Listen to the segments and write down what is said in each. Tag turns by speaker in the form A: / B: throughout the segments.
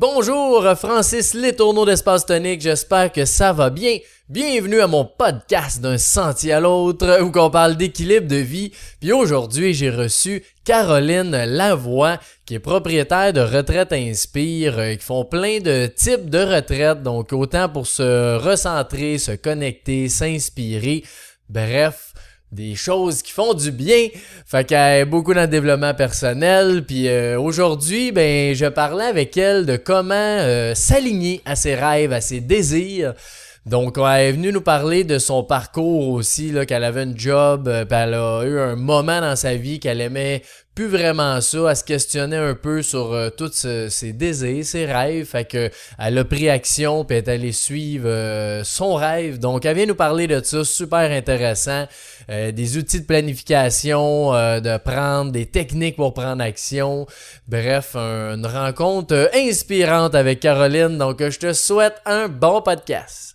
A: Bonjour, Francis Letourneau d'Espace Tonique, j'espère que ça va bien. Bienvenue à mon podcast d'un sentier à l'autre où on parle d'équilibre de vie. Puis aujourd'hui, j'ai reçu Caroline Lavoie, qui est propriétaire de Retraite Inspire, euh, qui font plein de types de retraites, donc autant pour se recentrer, se connecter, s'inspirer. Bref, des choses qui font du bien. Fait qu'elle est beaucoup dans le développement personnel. Puis euh, aujourd'hui, ben, je parlais avec elle de comment euh, s'aligner à ses rêves, à ses désirs. Donc, elle est venue nous parler de son parcours aussi, qu'elle avait un job, euh, elle a eu un moment dans sa vie qu'elle aimait plus vraiment ça, elle se questionnait un peu sur euh, tous ses désirs, ses rêves, fait que elle a pris action puis elle est allée suivre euh, son rêve. Donc, elle vient nous parler de ça, super intéressant, des outils de planification, de prendre des techniques pour prendre action. Bref, une rencontre inspirante avec Caroline. Donc, je te souhaite un bon podcast.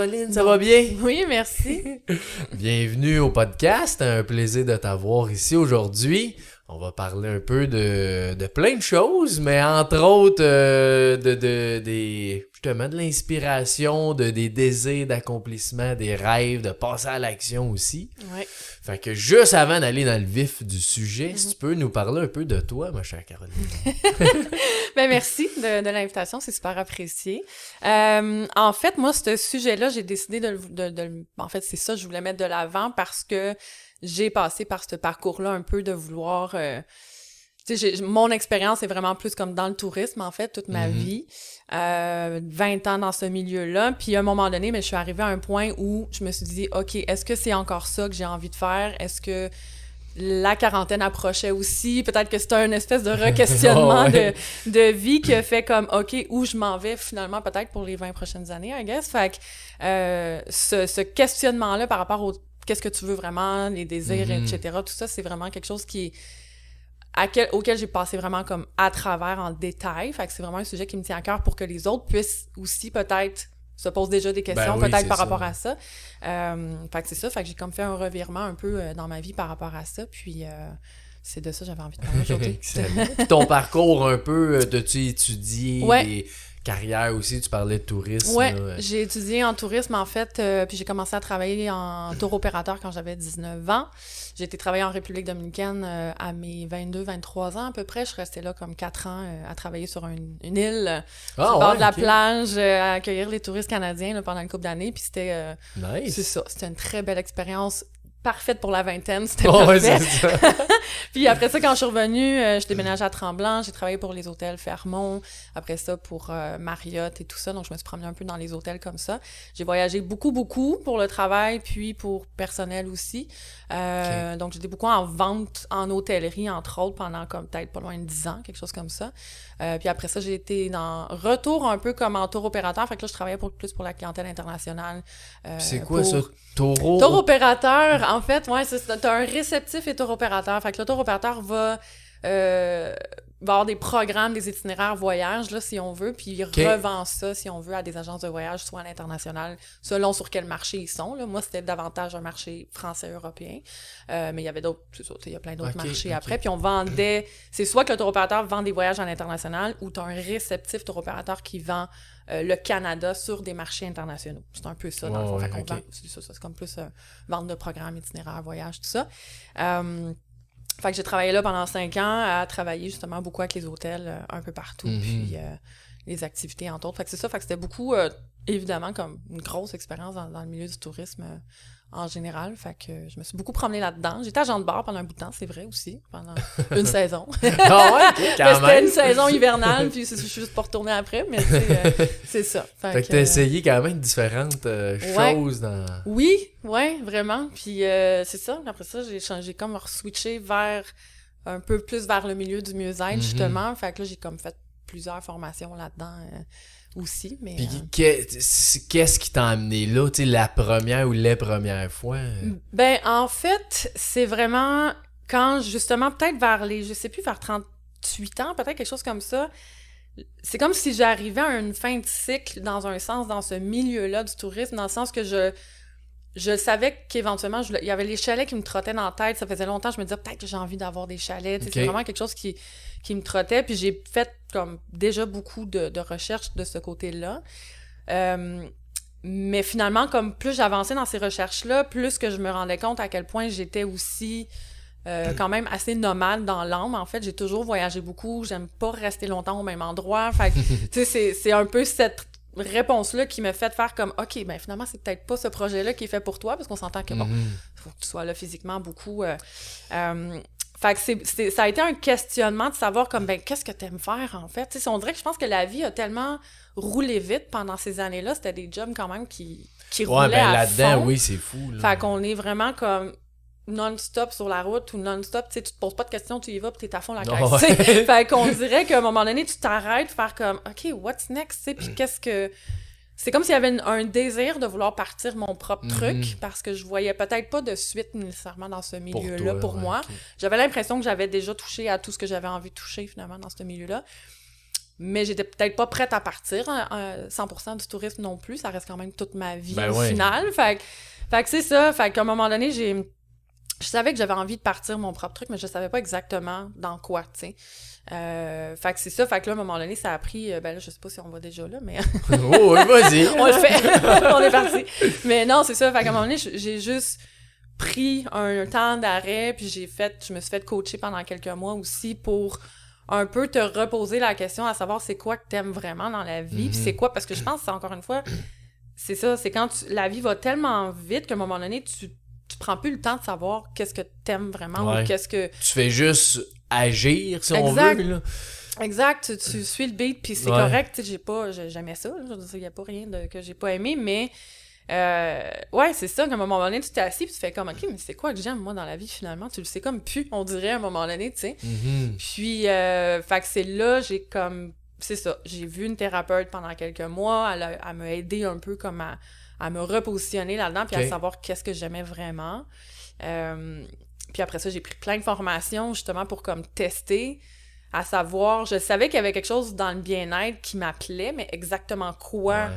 A: Caroline, ça va bien?
B: Oui, merci.
A: Bienvenue au podcast, un plaisir de t'avoir ici aujourd'hui. On va parler un peu de, de plein de choses, mais entre autres euh, de, de, des, justement de l'inspiration, de, des désirs d'accomplissement, des rêves, de passer à l'action aussi.
B: Ouais.
A: Fait que juste avant d'aller dans le vif du sujet, si
B: Mhm.
A: tu peux nous parler un peu de toi, ma chère Caroline.
B: Ben merci de, de l'invitation, c'est super apprécié. Euh, en fait, moi, ce sujet-là, j'ai décidé de le- En fait, c'est ça, je voulais mettre de l'avant parce que j'ai passé par ce parcours-là un peu de vouloir... euh, tu sais, j'ai- mon expérience est vraiment plus comme dans le tourisme, en fait, toute ma
A: Mhm.
B: vie. Euh, 20 ans dans ce milieu-là. Puis à un moment donné, mais je suis arrivée à un point où je me suis dit, OK, est-ce que c'est encore ça que j'ai envie de faire? Est-ce que la quarantaine approchait aussi? Peut-être que c'était un espèce de re-questionnement
A: Oh, ouais.
B: de, de vie qui a fait comme, OK, où je m'en vais finalement peut-être pour les 20 prochaines années, I guess. Fait que euh, ce, ce questionnement-là par rapport au qu'est-ce que tu veux vraiment, les désirs,
A: Mhm.
B: etc., tout ça, c'est vraiment quelque chose qui est à quel- auquel j'ai passé vraiment comme à travers en détail. Fait que c'est vraiment un sujet qui me tient à cœur pour que les autres puissent aussi peut-être se posent déjà des questions,
A: Ben oui,
B: peut-être par
A: ça.
B: rapport à ça. Euh, fait que c'est ça. Fait que j'ai comme fait un revirement un peu euh, dans ma vie par rapport à ça. Puis euh, c'est de ça que j'avais envie de parler aujourd'hui.
A: Ton parcours un peu, étudié
B: Ouais.
A: des carrières aussi, tu parlais de tourisme.
B: Ouais,
A: là.
B: j'ai étudié en tourisme en fait, euh, puis j'ai commencé à travailler en tour opérateur quand j'avais 19 ans. J'ai été travailler en République dominicaine euh, à mes 22-23 ans à peu près. Je restais là comme 4 ans euh, à travailler sur une, une île,
A: Ah,
B: sur le bord
A: ouais,
B: de la plage, à accueillir les touristes canadiens là, pendant une couple d'années. Puis c'était,
A: Nice.
B: c'est ça, c'était une très belle expérience, parfaite pour la vingtaine, c'était
A: Oh,
B: parfait. Puis après ça, quand je suis revenue, euh, je déménageais à Tremblant, j'ai travaillé pour les hôtels Fermont, après ça pour euh, Marriott et tout ça, donc je me suis promenée un peu dans les hôtels comme ça. J'ai voyagé beaucoup, beaucoup pour le travail, puis pour personnel aussi. Euh, Donc j'étais beaucoup en vente en hôtellerie, entre autres, pendant comme peut-être pas loin de 10 ans, quelque chose comme ça. Puis après ça, j'ai été dans retour un peu comme en tour opérateur, fait que là, je travaillais pour, plus pour la clientèle internationale.
A: C'est quoi
B: pour-
A: ça? Taureau?
B: Tour opérateur, en fait, ouais, c'est. T'as un réceptif et tour opérateur. Fait que le tour opérateur va, euh, va avoir des programmes, des itinéraires voyages, là, si on veut, puis il revend ça, si on veut, à des agences de voyage, soit à l'international, selon sur quel marché ils sont. Là. Moi, c'était davantage un marché français-européen, euh, mais il y avait d'autres, il y a plein d'autres marchés après. Puis on vendait, c'est soit que le tour opérateur vend des voyages à l'international, ou t'as un réceptif tour opérateur qui vend euh, le Canada sur des marchés internationaux. C'est un peu ça, dans le fond.
A: Ouais,
B: c'est comme plus euh, vente de programmes, itinéraires, voyages, tout ça. Euh, fait que j'ai travaillé là pendant cinq ans à travailler justement beaucoup avec les hôtels euh, un peu partout,
A: Mhm.
B: puis euh, les activités entre autres. Fait que c'est ça, fait que c'était beaucoup, euh, évidemment, comme une grosse expérience dans, dans le milieu du tourisme en général. Fait que je me suis beaucoup promenée là-dedans. J'étais agent de bar pendant un bout de temps, c'est vrai aussi, pendant une saison.
A: Ah ouais,
B: c'était une saison hivernale, puis je suis juste pas retournée après, mais euh, c'est ça.
A: Fait que
B: que,
A: t'as essayé quand même différentes euh,
B: Ouais.
A: choses dans...
B: Oui, ouais, vraiment. Puis euh, c'est ça. Après ça, j'ai changé, comme switché vers un peu plus vers le milieu du mieux-être,
A: Mhm.
B: justement. Fait que là, j'ai comme fait plusieurs formations là-dedans euh, aussi. Mais
A: Puis
B: euh,
A: qu'est-ce qui t'a amené là, tu sais, la première ou les premières fois? euh?
B: ben en fait, c'est vraiment quand justement peut-être vers les, je sais plus, vers 38 ans, peut-être quelque chose comme ça. c'est comme si j'arrivais à une fin de cycle dans un sens, dans ce milieu-là du tourisme, dans le sens que je, je savais qu'éventuellement, il y avait les chalets qui me trottaient dans la tête. Ça faisait longtemps, je me disais peut-être que j'ai envie d'avoir des chalets. C'est vraiment quelque chose qui, qui me trottait. Puis j'ai fait comme déjà beaucoup de, de recherches de ce côté-là. Euh, mais finalement, comme plus j'avançais dans ces recherches-là, plus que je me rendais compte à quel point j'étais aussi euh, quand même assez nomade dans l'âme. En fait, j'ai toujours voyagé beaucoup. J'aime pas rester longtemps au même endroit. Fait tu sais, c'est un peu cette réponse-là qui me fait faire comme, OK, ben finalement, c'est peut-être pas ce projet-là qui est fait pour toi, parce qu'on s'entend que, bon, il mhm. faut que tu sois là physiquement beaucoup. Euh, euh, fait que c'est, ça a été un questionnement de savoir comme, ben, qu'est-ce que tu aimes faire, en fait? Tu sais, on dirait que je pense que la vie a tellement roulé vite pendant ces années-là. C'était des jobs quand même qui, qui ouais, roulaient ben, là-dedans,
A: oui, c'est fou.
B: Fait qu'on est vraiment comme non-stop sur la route ou non-stop, tu sais, tu te poses pas de questions, tu y vas, puis t'es à fond la caisse. fait qu'on dirait qu'à un moment donné, tu t'arrêtes, faire comme, OK, what's next, tu puis qu'est-ce que... C'est comme s'il y avait un désir de vouloir partir mon propre mhm. truc, parce que je voyais peut-être pas de suite nécessairement dans ce milieu-là pour, moi. J'avais l'impression que j'avais déjà touché à tout ce que j'avais envie de toucher, finalement, dans ce milieu-là. Mais j'étais peut-être pas prête à partir, 100% hein, du tourisme non plus, ça reste quand même toute ma vie ben au final. Fait, fait que c'est ça, fait qu'à un moment donné, j'ai je savais que j'avais envie de partir mon propre truc, mais je savais pas exactement dans quoi, tu sais. Euh, fait que c'est ça, fait que là, à un moment donné, ça a pris, euh, ben là, je sais pas si on va déjà là, mais...
A: oh, vas-y!
B: on le fait! on est parti! Mais non, c'est ça, fait qu'à un moment donné, j'ai juste pris un temps d'arrêt, puis j'ai fait, je me suis fait coacher pendant quelques mois aussi pour un peu te reposer la question à savoir c'est quoi que t'aimes vraiment dans la vie, puis c'est mhm. quoi, parce que je pense, c'est encore une fois, c'est ça, c'est quand la vie va tellement vite qu'à un moment donné, tu tu prends plus le temps de savoir qu'est-ce que t'aimes vraiment ou qu'est-ce que...
A: Tu fais juste agir, si on veut, là.
B: Exact, tu, suis le beat, puis c'est correct, j'ai pas... J'aimais ça, il y a pas rien de, que j'ai pas aimé, mais... Euh, ouais, c'est ça, qu'à un moment donné, tu t'es assis puis tu fais comme, OK, mais c'est quoi que j'aime, moi, dans la vie, finalement? Tu le sais comme plus, on dirait, à un moment donné, tu sais. Mm-hmm. Puis, euh, fait que c'est là, j'ai comme, c'est ça, j'ai vu une thérapeute pendant quelques mois, elle, a, elle m'a aidé un peu comme à à me repositionner là-dedans, puis à savoir qu'est-ce que j'aimais vraiment. Euh, puis après ça, j'ai pris plein de formations justement pour comme tester, à savoir, je savais qu'il y avait quelque chose dans le bien-être qui m'appelait, mais exactement quoi?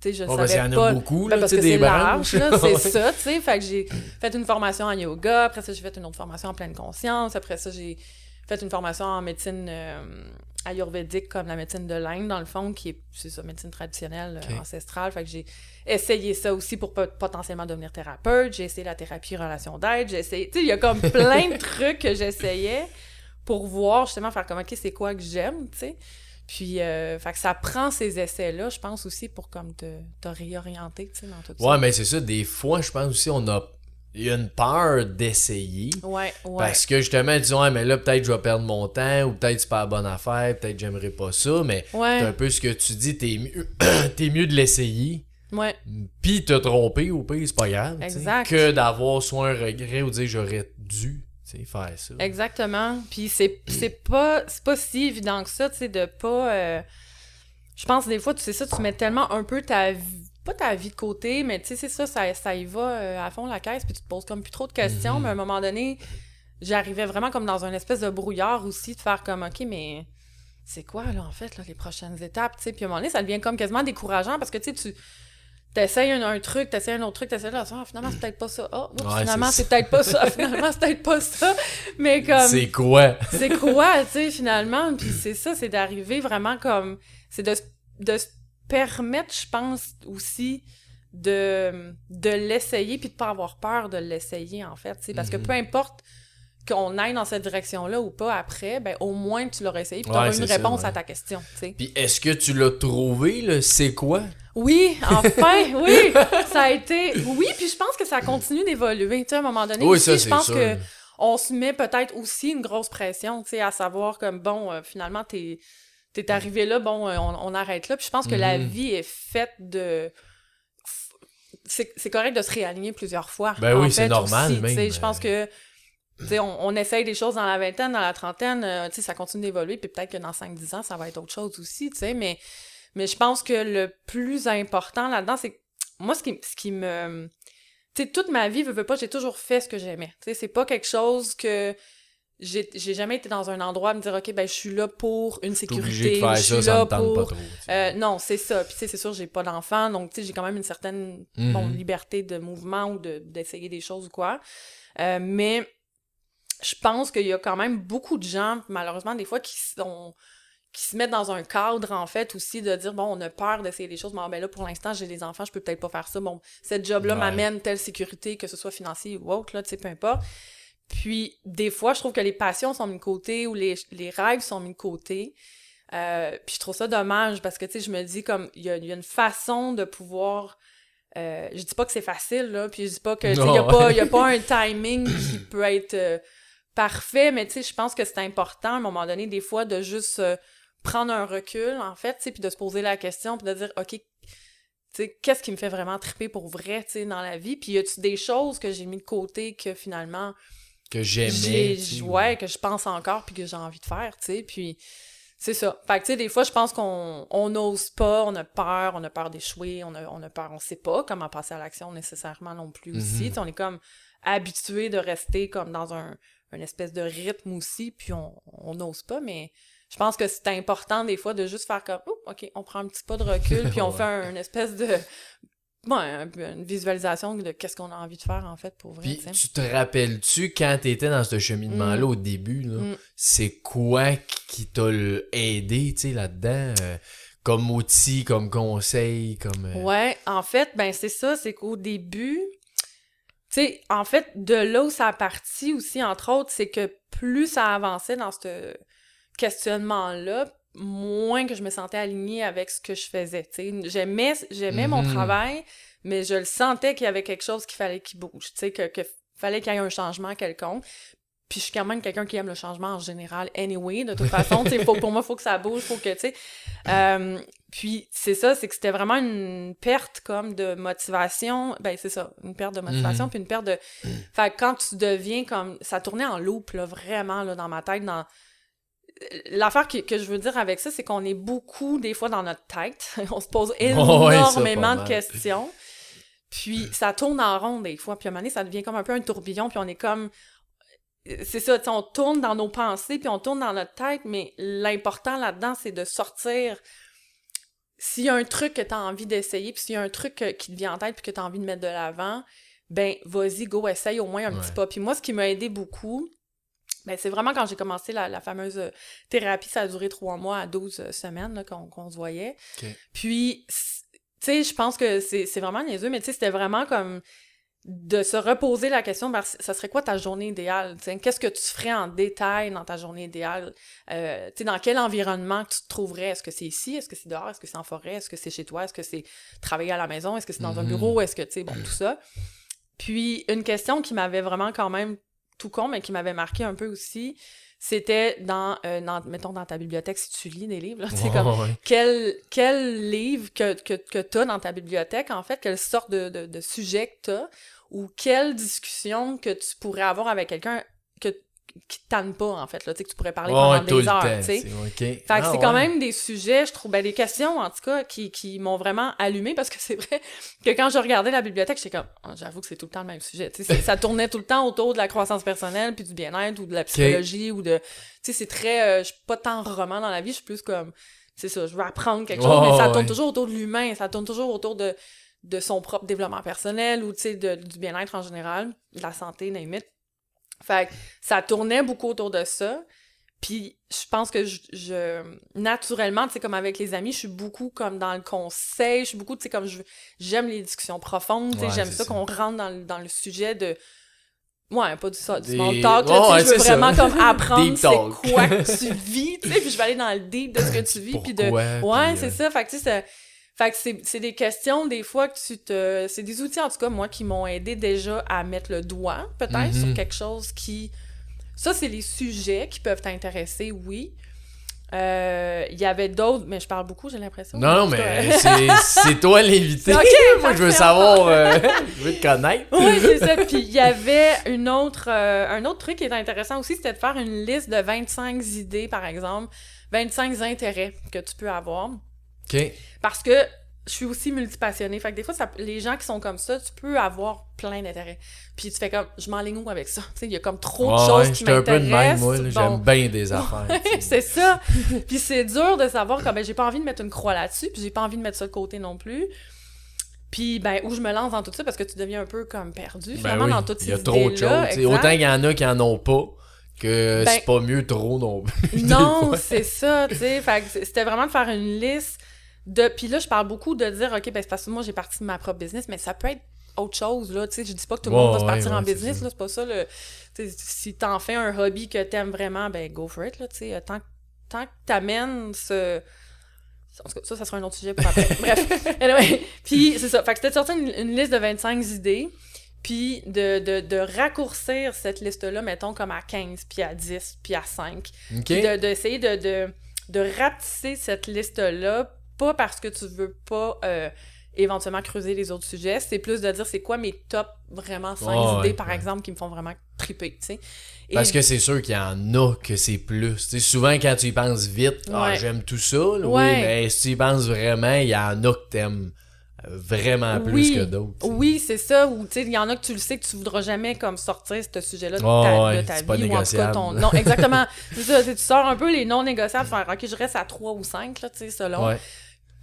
B: Tu sais, je ne savais pas.
A: beaucoup,
B: ben, parce que c'est large, c'est ça, tu sais. Fait que j'ai fait une formation en yoga, après ça, j'ai fait une autre formation en pleine conscience, après ça, j'ai fait une formation en médecine euh, ayurvédique comme la médecine de l'Inde, dans le fond, qui est, c'est ça, médecine traditionnelle, euh, ancestrale. Fait que j'ai essayé ça aussi pour potentiellement devenir thérapeute. J'ai essayé la thérapie relation d'aide. J'ai essayé, tu sais, il y a comme plein de trucs que j'essayais pour voir, justement, faire comme, OK, c'est quoi que j'aime, tu sais. Puis, euh, fait que ça prend ces essais-là, je pense aussi, pour comme te, te réorienter, tu sais, dans tout
A: ça. Ouais, mais c'est ça, des fois, je pense aussi, on a il y a une peur d'essayer.
B: Ouais, ouais.
A: Parce que justement, disons, ouais, mais là, peut-être je vais perdre mon temps, ou peut-être c'est pas la bonne affaire, peut-être j'aimerais pas ça, mais c'est un peu ce que tu dis, t'es mieux, es mieux de l'essayer.
B: Ouais.
A: Puis te tromper au pire, c'est pas grave. Exact. Que d'avoir soit un regret ou dire j'aurais dû faire ça.
B: Exactement. Puis c'est pas, pas si évident que ça, tu sais, de pas. Euh, je pense des fois, tu sais ça, tu mets tellement un peu ta vie pas ta vie de côté, mais tu sais, c'est ça, ça, ça y va euh, à fond la caisse, puis tu te poses comme plus trop de questions, mais à un moment donné, j'arrivais vraiment comme dans une espèce de brouillard aussi, de faire comme, OK, mais c'est quoi, là, en fait, là, les prochaines étapes, tu sais, puis à un moment donné, ça devient comme quasiment décourageant, parce que, tu sais, tu t'essayes un, un, truc, t'essayes un autre truc, t'essayes là, ah, finalement, c'est peut-être pas ça. Oh, finalement, c'est peut-être pas ça. finalement, c'est peut-être pas ça. Mais comme.
A: C'est quoi?
B: c'est quoi, tu sais, finalement? Puis c'est ça, c'est d'arriver vraiment comme. C'est de, de permettre, je pense, aussi de, de l'essayer puis de pas avoir peur de l'essayer, en fait. Parce que mhm. peu importe qu'on aille dans cette direction-là ou pas après, ben au moins tu l'auras essayé puis tu auras une réponse à ta question.
A: Puis est-ce que tu l'as trouvé, le c'est quoi?
B: Oui, enfin, oui! Ça a été. Oui, puis je pense que ça continue d'évoluer. Tu sais, à un moment donné, oui, aussi, je pense que on se met peut-être aussi une grosse pression, tu sais, à savoir comme bon, euh, finalement, t'es t'es arrivé là, bon, euh, on, arrête là. Puis je pense que la mhm. vie est faite de. C'est correct de se réaligner plusieurs fois.
A: Ben oui, c'est normal.
B: Je pense que. On, on essaye des choses dans la vingtaine, dans la trentaine, euh, ça continue d'évoluer, puis peut-être que dans 5-10 ans, ça va être autre chose aussi, mais, mais je pense que le plus important là-dedans, c'est moi, ce qui, ce qui me... Tu sais, toute ma vie, veux, veux pas, j'ai toujours fait ce que j'aimais. Tu sais, c'est pas quelque chose que j'ai jamais été dans un endroit à me dire ok ben je suis là pour une sécurité je suis
A: ça,
B: là pour
A: trop.
B: euh, non c'est ça puis tu sais c'est sûr j'ai pas d'enfant donc tu sais j'ai quand même une certaine bon,
A: Mhm.
B: liberté de mouvement ou de d'essayer des choses ou quoi Euh, mais je pense qu'il y a quand même beaucoup de gens malheureusement des fois qui sont qui se mettent dans un cadre en fait aussi de dire bon on a peur d'essayer des choses mais ben là pour l'instant j'ai des enfants je peux peut-être pas faire ça bon cette job là
A: Ouais.
B: m'amène telle sécurité que ce soit financier ou autre là tu sais peu importe puis, des fois, je trouve que les passions sont mises de côté ou les, les rêves sont mis de côté. Euh, puis je trouve ça dommage parce que, tu sais, je me dis comme, il y a, il y a une façon de pouvoir... euh, je dis pas que c'est facile, là, puis je dis pas que, il y a pas, y a pas un timing qui peut être euh, parfait, mais tu sais, je pense que c'est important, à un moment donné, des fois, de juste euh, prendre un recul, en fait, tu sais, puis de se poser la question, puis de dire, OK, tu sais, qu'est-ce qui me fait vraiment triper pour vrai, tu sais, dans la vie? Puis y a-tu des choses que j'ai mis de côté que finalement
A: Que j'aimais.
B: ouais que je pense encore puis que j'ai envie de faire tu sais puis c'est ça fait que tu sais des fois je pense qu'on on n'ose pas on a peur on a peur d'échouer on a, on a peur on sait pas comment passer à l'action nécessairement non plus aussi
A: Mhm.
B: Tu sais, on est comme habitué de rester comme dans un une espèce de rythme aussi puis on on n'ose pas mais je pense que c'est important des fois de juste faire comme oh, ok on prend un petit pas de recul puis on
A: Ouais.
B: fait un- une espèce de ouais, une visualisation de qu'est-ce qu'on a envie de faire en fait pour vrai
A: Puis
B: tu
A: te rappelles-tu quand t'étais dans ce cheminement-là
B: Mm.
A: au début, là,
B: Mm.
A: c'est quoi qui t'a aidé, tu sais, là-dedans, euh, comme outil, comme conseil, comme... euh,
B: Ouais, en fait, ben c'est ça, c'est qu'au début, tu sais, en fait, de là où ça a parti aussi, entre autres, c'est que plus ça avançait dans ce questionnement-là, moins que je me sentais alignée avec ce que je faisais. J'aimais, j'aimais mon
A: Mhm.
B: travail, mais je le sentais qu'il y avait quelque chose qu'il fallait qu'il bouge, tu sais, que, que fallait qu'il y ait un changement quelconque. Puis je suis quand même quelqu'un qui aime le changement en général, anyway, de toute façon, faut, pour moi, il faut que ça bouge, faut que, tu sais... Euh, puis c'est ça, c'est que c'était vraiment une perte comme de motivation. Ben c'est ça, une perte de motivation,
A: Mhm.
B: puis une perte de. Fait quand tu deviens comme. Ça tournait en loop, là, vraiment, là, dans ma tête. dans L'affaire que, que je veux dire avec ça, c'est qu'on est beaucoup, des fois, dans notre tête. On se pose énormément de questions. Puis ça tourne en rond, des fois. Puis à un moment donné, ça devient comme un peu un tourbillon, puis on est comme c'est ça, on tourne dans nos pensées, puis on tourne dans notre tête, mais l'important là-dedans, c'est de sortir. S'il y a un truc que tu as envie d'essayer, puis s'il y a un truc qui te vient en tête, puis que tu as envie de mettre de l'avant, ben, vas-y, go, essaye au moins un petit pas. Puis moi, ce qui m'a aidé beaucoup, ben, c'est vraiment quand j'ai commencé la, la fameuse euh, thérapie, ça a duré trois mois à 12 euh, semaines là, qu'on se voyait.
A: Ok.
B: Puis, tu sais, je pense que c'est c'est vraiment niaiseux, mais tu sais, c'était vraiment comme de se reposer la question, ben, ça serait quoi ta journée idéale? tu sais? Qu'est-ce que tu ferais en détail dans ta journée idéale? Euh, tu sais, dans quel environnement tu te trouverais? Est-ce que c'est ici? Est-ce que c'est dehors? Est-ce que c'est en forêt? Est-ce que c'est chez toi? Est-ce que c'est travailler à la maison? Est-ce que c'est dans un
A: Mhm.
B: bureau? Est-ce que, tu sais, bon, tout ça. Puis, une question qui m'avait vraiment quand même tout con, mais qui m'avait marqué un peu aussi, c'était dans, euh, dans- mettons, dans ta bibliothèque, si tu lis des livres, là,
A: Ouais,
B: comme
A: ouais.
B: quel, quel livre que, que, que tu as dans ta bibliothèque, en fait, quelle sorte de, de, de sujet que tu as, ou quelle discussion que tu pourrais avoir avec quelqu'un que, qui te tanne pas, en fait, là, tu sais, que tu pourrais parler pendant des heures, tu sais. Fait que
A: Ah,
B: c'est quand même des sujets, je trouve, ben des questions en tout cas, qui, qui m'ont vraiment allumé parce que c'est vrai que quand je regardais la bibliothèque, j'étais comme, Ah, j'avoue que c'est tout le temps le même sujet. Tu sais, ça tournait tout le temps autour de la croissance personnelle, puis du bien-être, ou de la psychologie, ou de. Tu sais, c'est très. euh, je suis pas tant roman dans la vie, je suis plus comme. C'est ça, je veux apprendre quelque chose, mais ça
A: ouais.
B: tourne toujours autour de l'humain, ça tourne toujours autour de, de son propre développement personnel, ou tu sais, du bien-être en général, de la santé, it. Fait que ça tournait beaucoup autour de ça. Puis je pense que je, je- naturellement, tu sais, comme avec les amis, je suis beaucoup comme dans le conseil, je suis beaucoup, tu sais, comme je j'aime les discussions profondes, tu sais,
A: Ouais,
B: j'aime ça
A: ça.
B: qu'on rentre dans, le- dans le sujet de ouais, pas du ça, du
A: Des-
B: small talk, là,
A: Ouais,
B: tu sais,
A: ouais,
B: je veux
A: ça.
B: vraiment comme apprendre c'est quoi que tu vis, tu sais, puis je vais aller dans le deep de ce que tu vis, puis de Ouais, c'est
A: euh,
B: ça. Fait que, tu sais, c'est- fait que c'est, des questions, des fois, que tu te. C'est des outils, en tout cas, moi, qui m'ont aidé déjà à mettre le doigt, peut-être,
A: Mhm.
B: sur quelque chose qui. Ça, c'est les sujets qui peuvent t'intéresser, oui. Euh, Il y avait d'autres, mais je parle beaucoup, j'ai l'impression.
A: Non, non, mais c'est toi l'invité. Moi, je veux savoir, euh, je veux te connaître.
B: Oui, c'est ça. Puis il y avait une autre, euh, un autre truc qui est intéressant aussi, c'était de faire une liste de 25 idées, par exemple, 25 intérêts que tu peux avoir. Parce que je suis aussi multipassionnée. Fait que des fois, ça, les gens qui sont comme ça, tu peux avoir plein d'intérêts. Puis tu fais comme, je m'enligne où avec ça? Tu sais, il y a comme trop de choses
A: ouais,
B: qui
A: j'étais un peu de même,
B: m'intéressent.
A: moi.
B: Bon.
A: J'aime bien des affaires.
B: c'est ça. puis c'est dur de savoir comme ben, j'ai pas envie de mettre une croix là-dessus, puis j'ai pas envie de mettre ça de côté non plus. Puis ben où je me lance dans tout ça parce que tu deviens un peu comme perdu
A: Ben
B: finalement
A: oui,
B: dans toutes ces
A: Il y a trop de
B: idées-là,
A: choses. Autant qu'il y en a qui en ont pas, que
B: Ben-
A: c'est pas mieux trop non plus.
B: Non, c'est ça, tu sais. Fait que c'était vraiment de faire une liste de. Puis là, je parle beaucoup de dire, OK, ben c'est parce que moi, j'ai parti de ma propre business, mais ça peut être autre chose, là. Tu sais, je dis pas que tout le
A: Ouais,
B: monde va se partir en
A: ouais,
B: business,
A: ça.
B: là. C'est pas ça, le. Si t'en fais un hobby que t'aimes vraiment, ben go for it, là. Tu sais, tant, tant que t'amènes ce. En tout cas, ça, ça sera un autre sujet pour après. Bref. Anyway. Puis, c'est ça. Fait que c'était de sortir une, une liste de 25 idées, puis de, de, de raccourcir cette liste-là, mettons, comme à 15, puis à 10, puis à 5.
A: OK?
B: Puis de- d'essayer de, de, de rapetisser cette liste-là, pas parce que tu veux pas euh, éventuellement creuser les autres sujets, c'est plus de dire c'est quoi mes top vraiment 5
A: Ouais,
B: idées,
A: ouais,
B: par
A: ouais.
B: exemple, qui me font vraiment triper, tu sais. Et-
A: Parce que c'est sûr qu'il y en a que c'est plus. Souvent, quand tu y penses vite, ah, j'aime tout ça. là. Oui, mais si tu y penses vraiment, il y en a que t'aimes euh, vraiment plus
B: Oui.
A: que d'autres.
B: Oui, c'est ça. Ou tu sais, il y en a que tu le sais que tu voudras jamais comme sortir ce sujet-là de, ta,
A: ouais,
B: de ta vie.
A: pas
B: ou en tout cas ton. Non, exactement. ça. Tu sors un peu les non négociables, faire OK, je reste à 3 ou 5, là, tu sais, selon.
A: Ouais.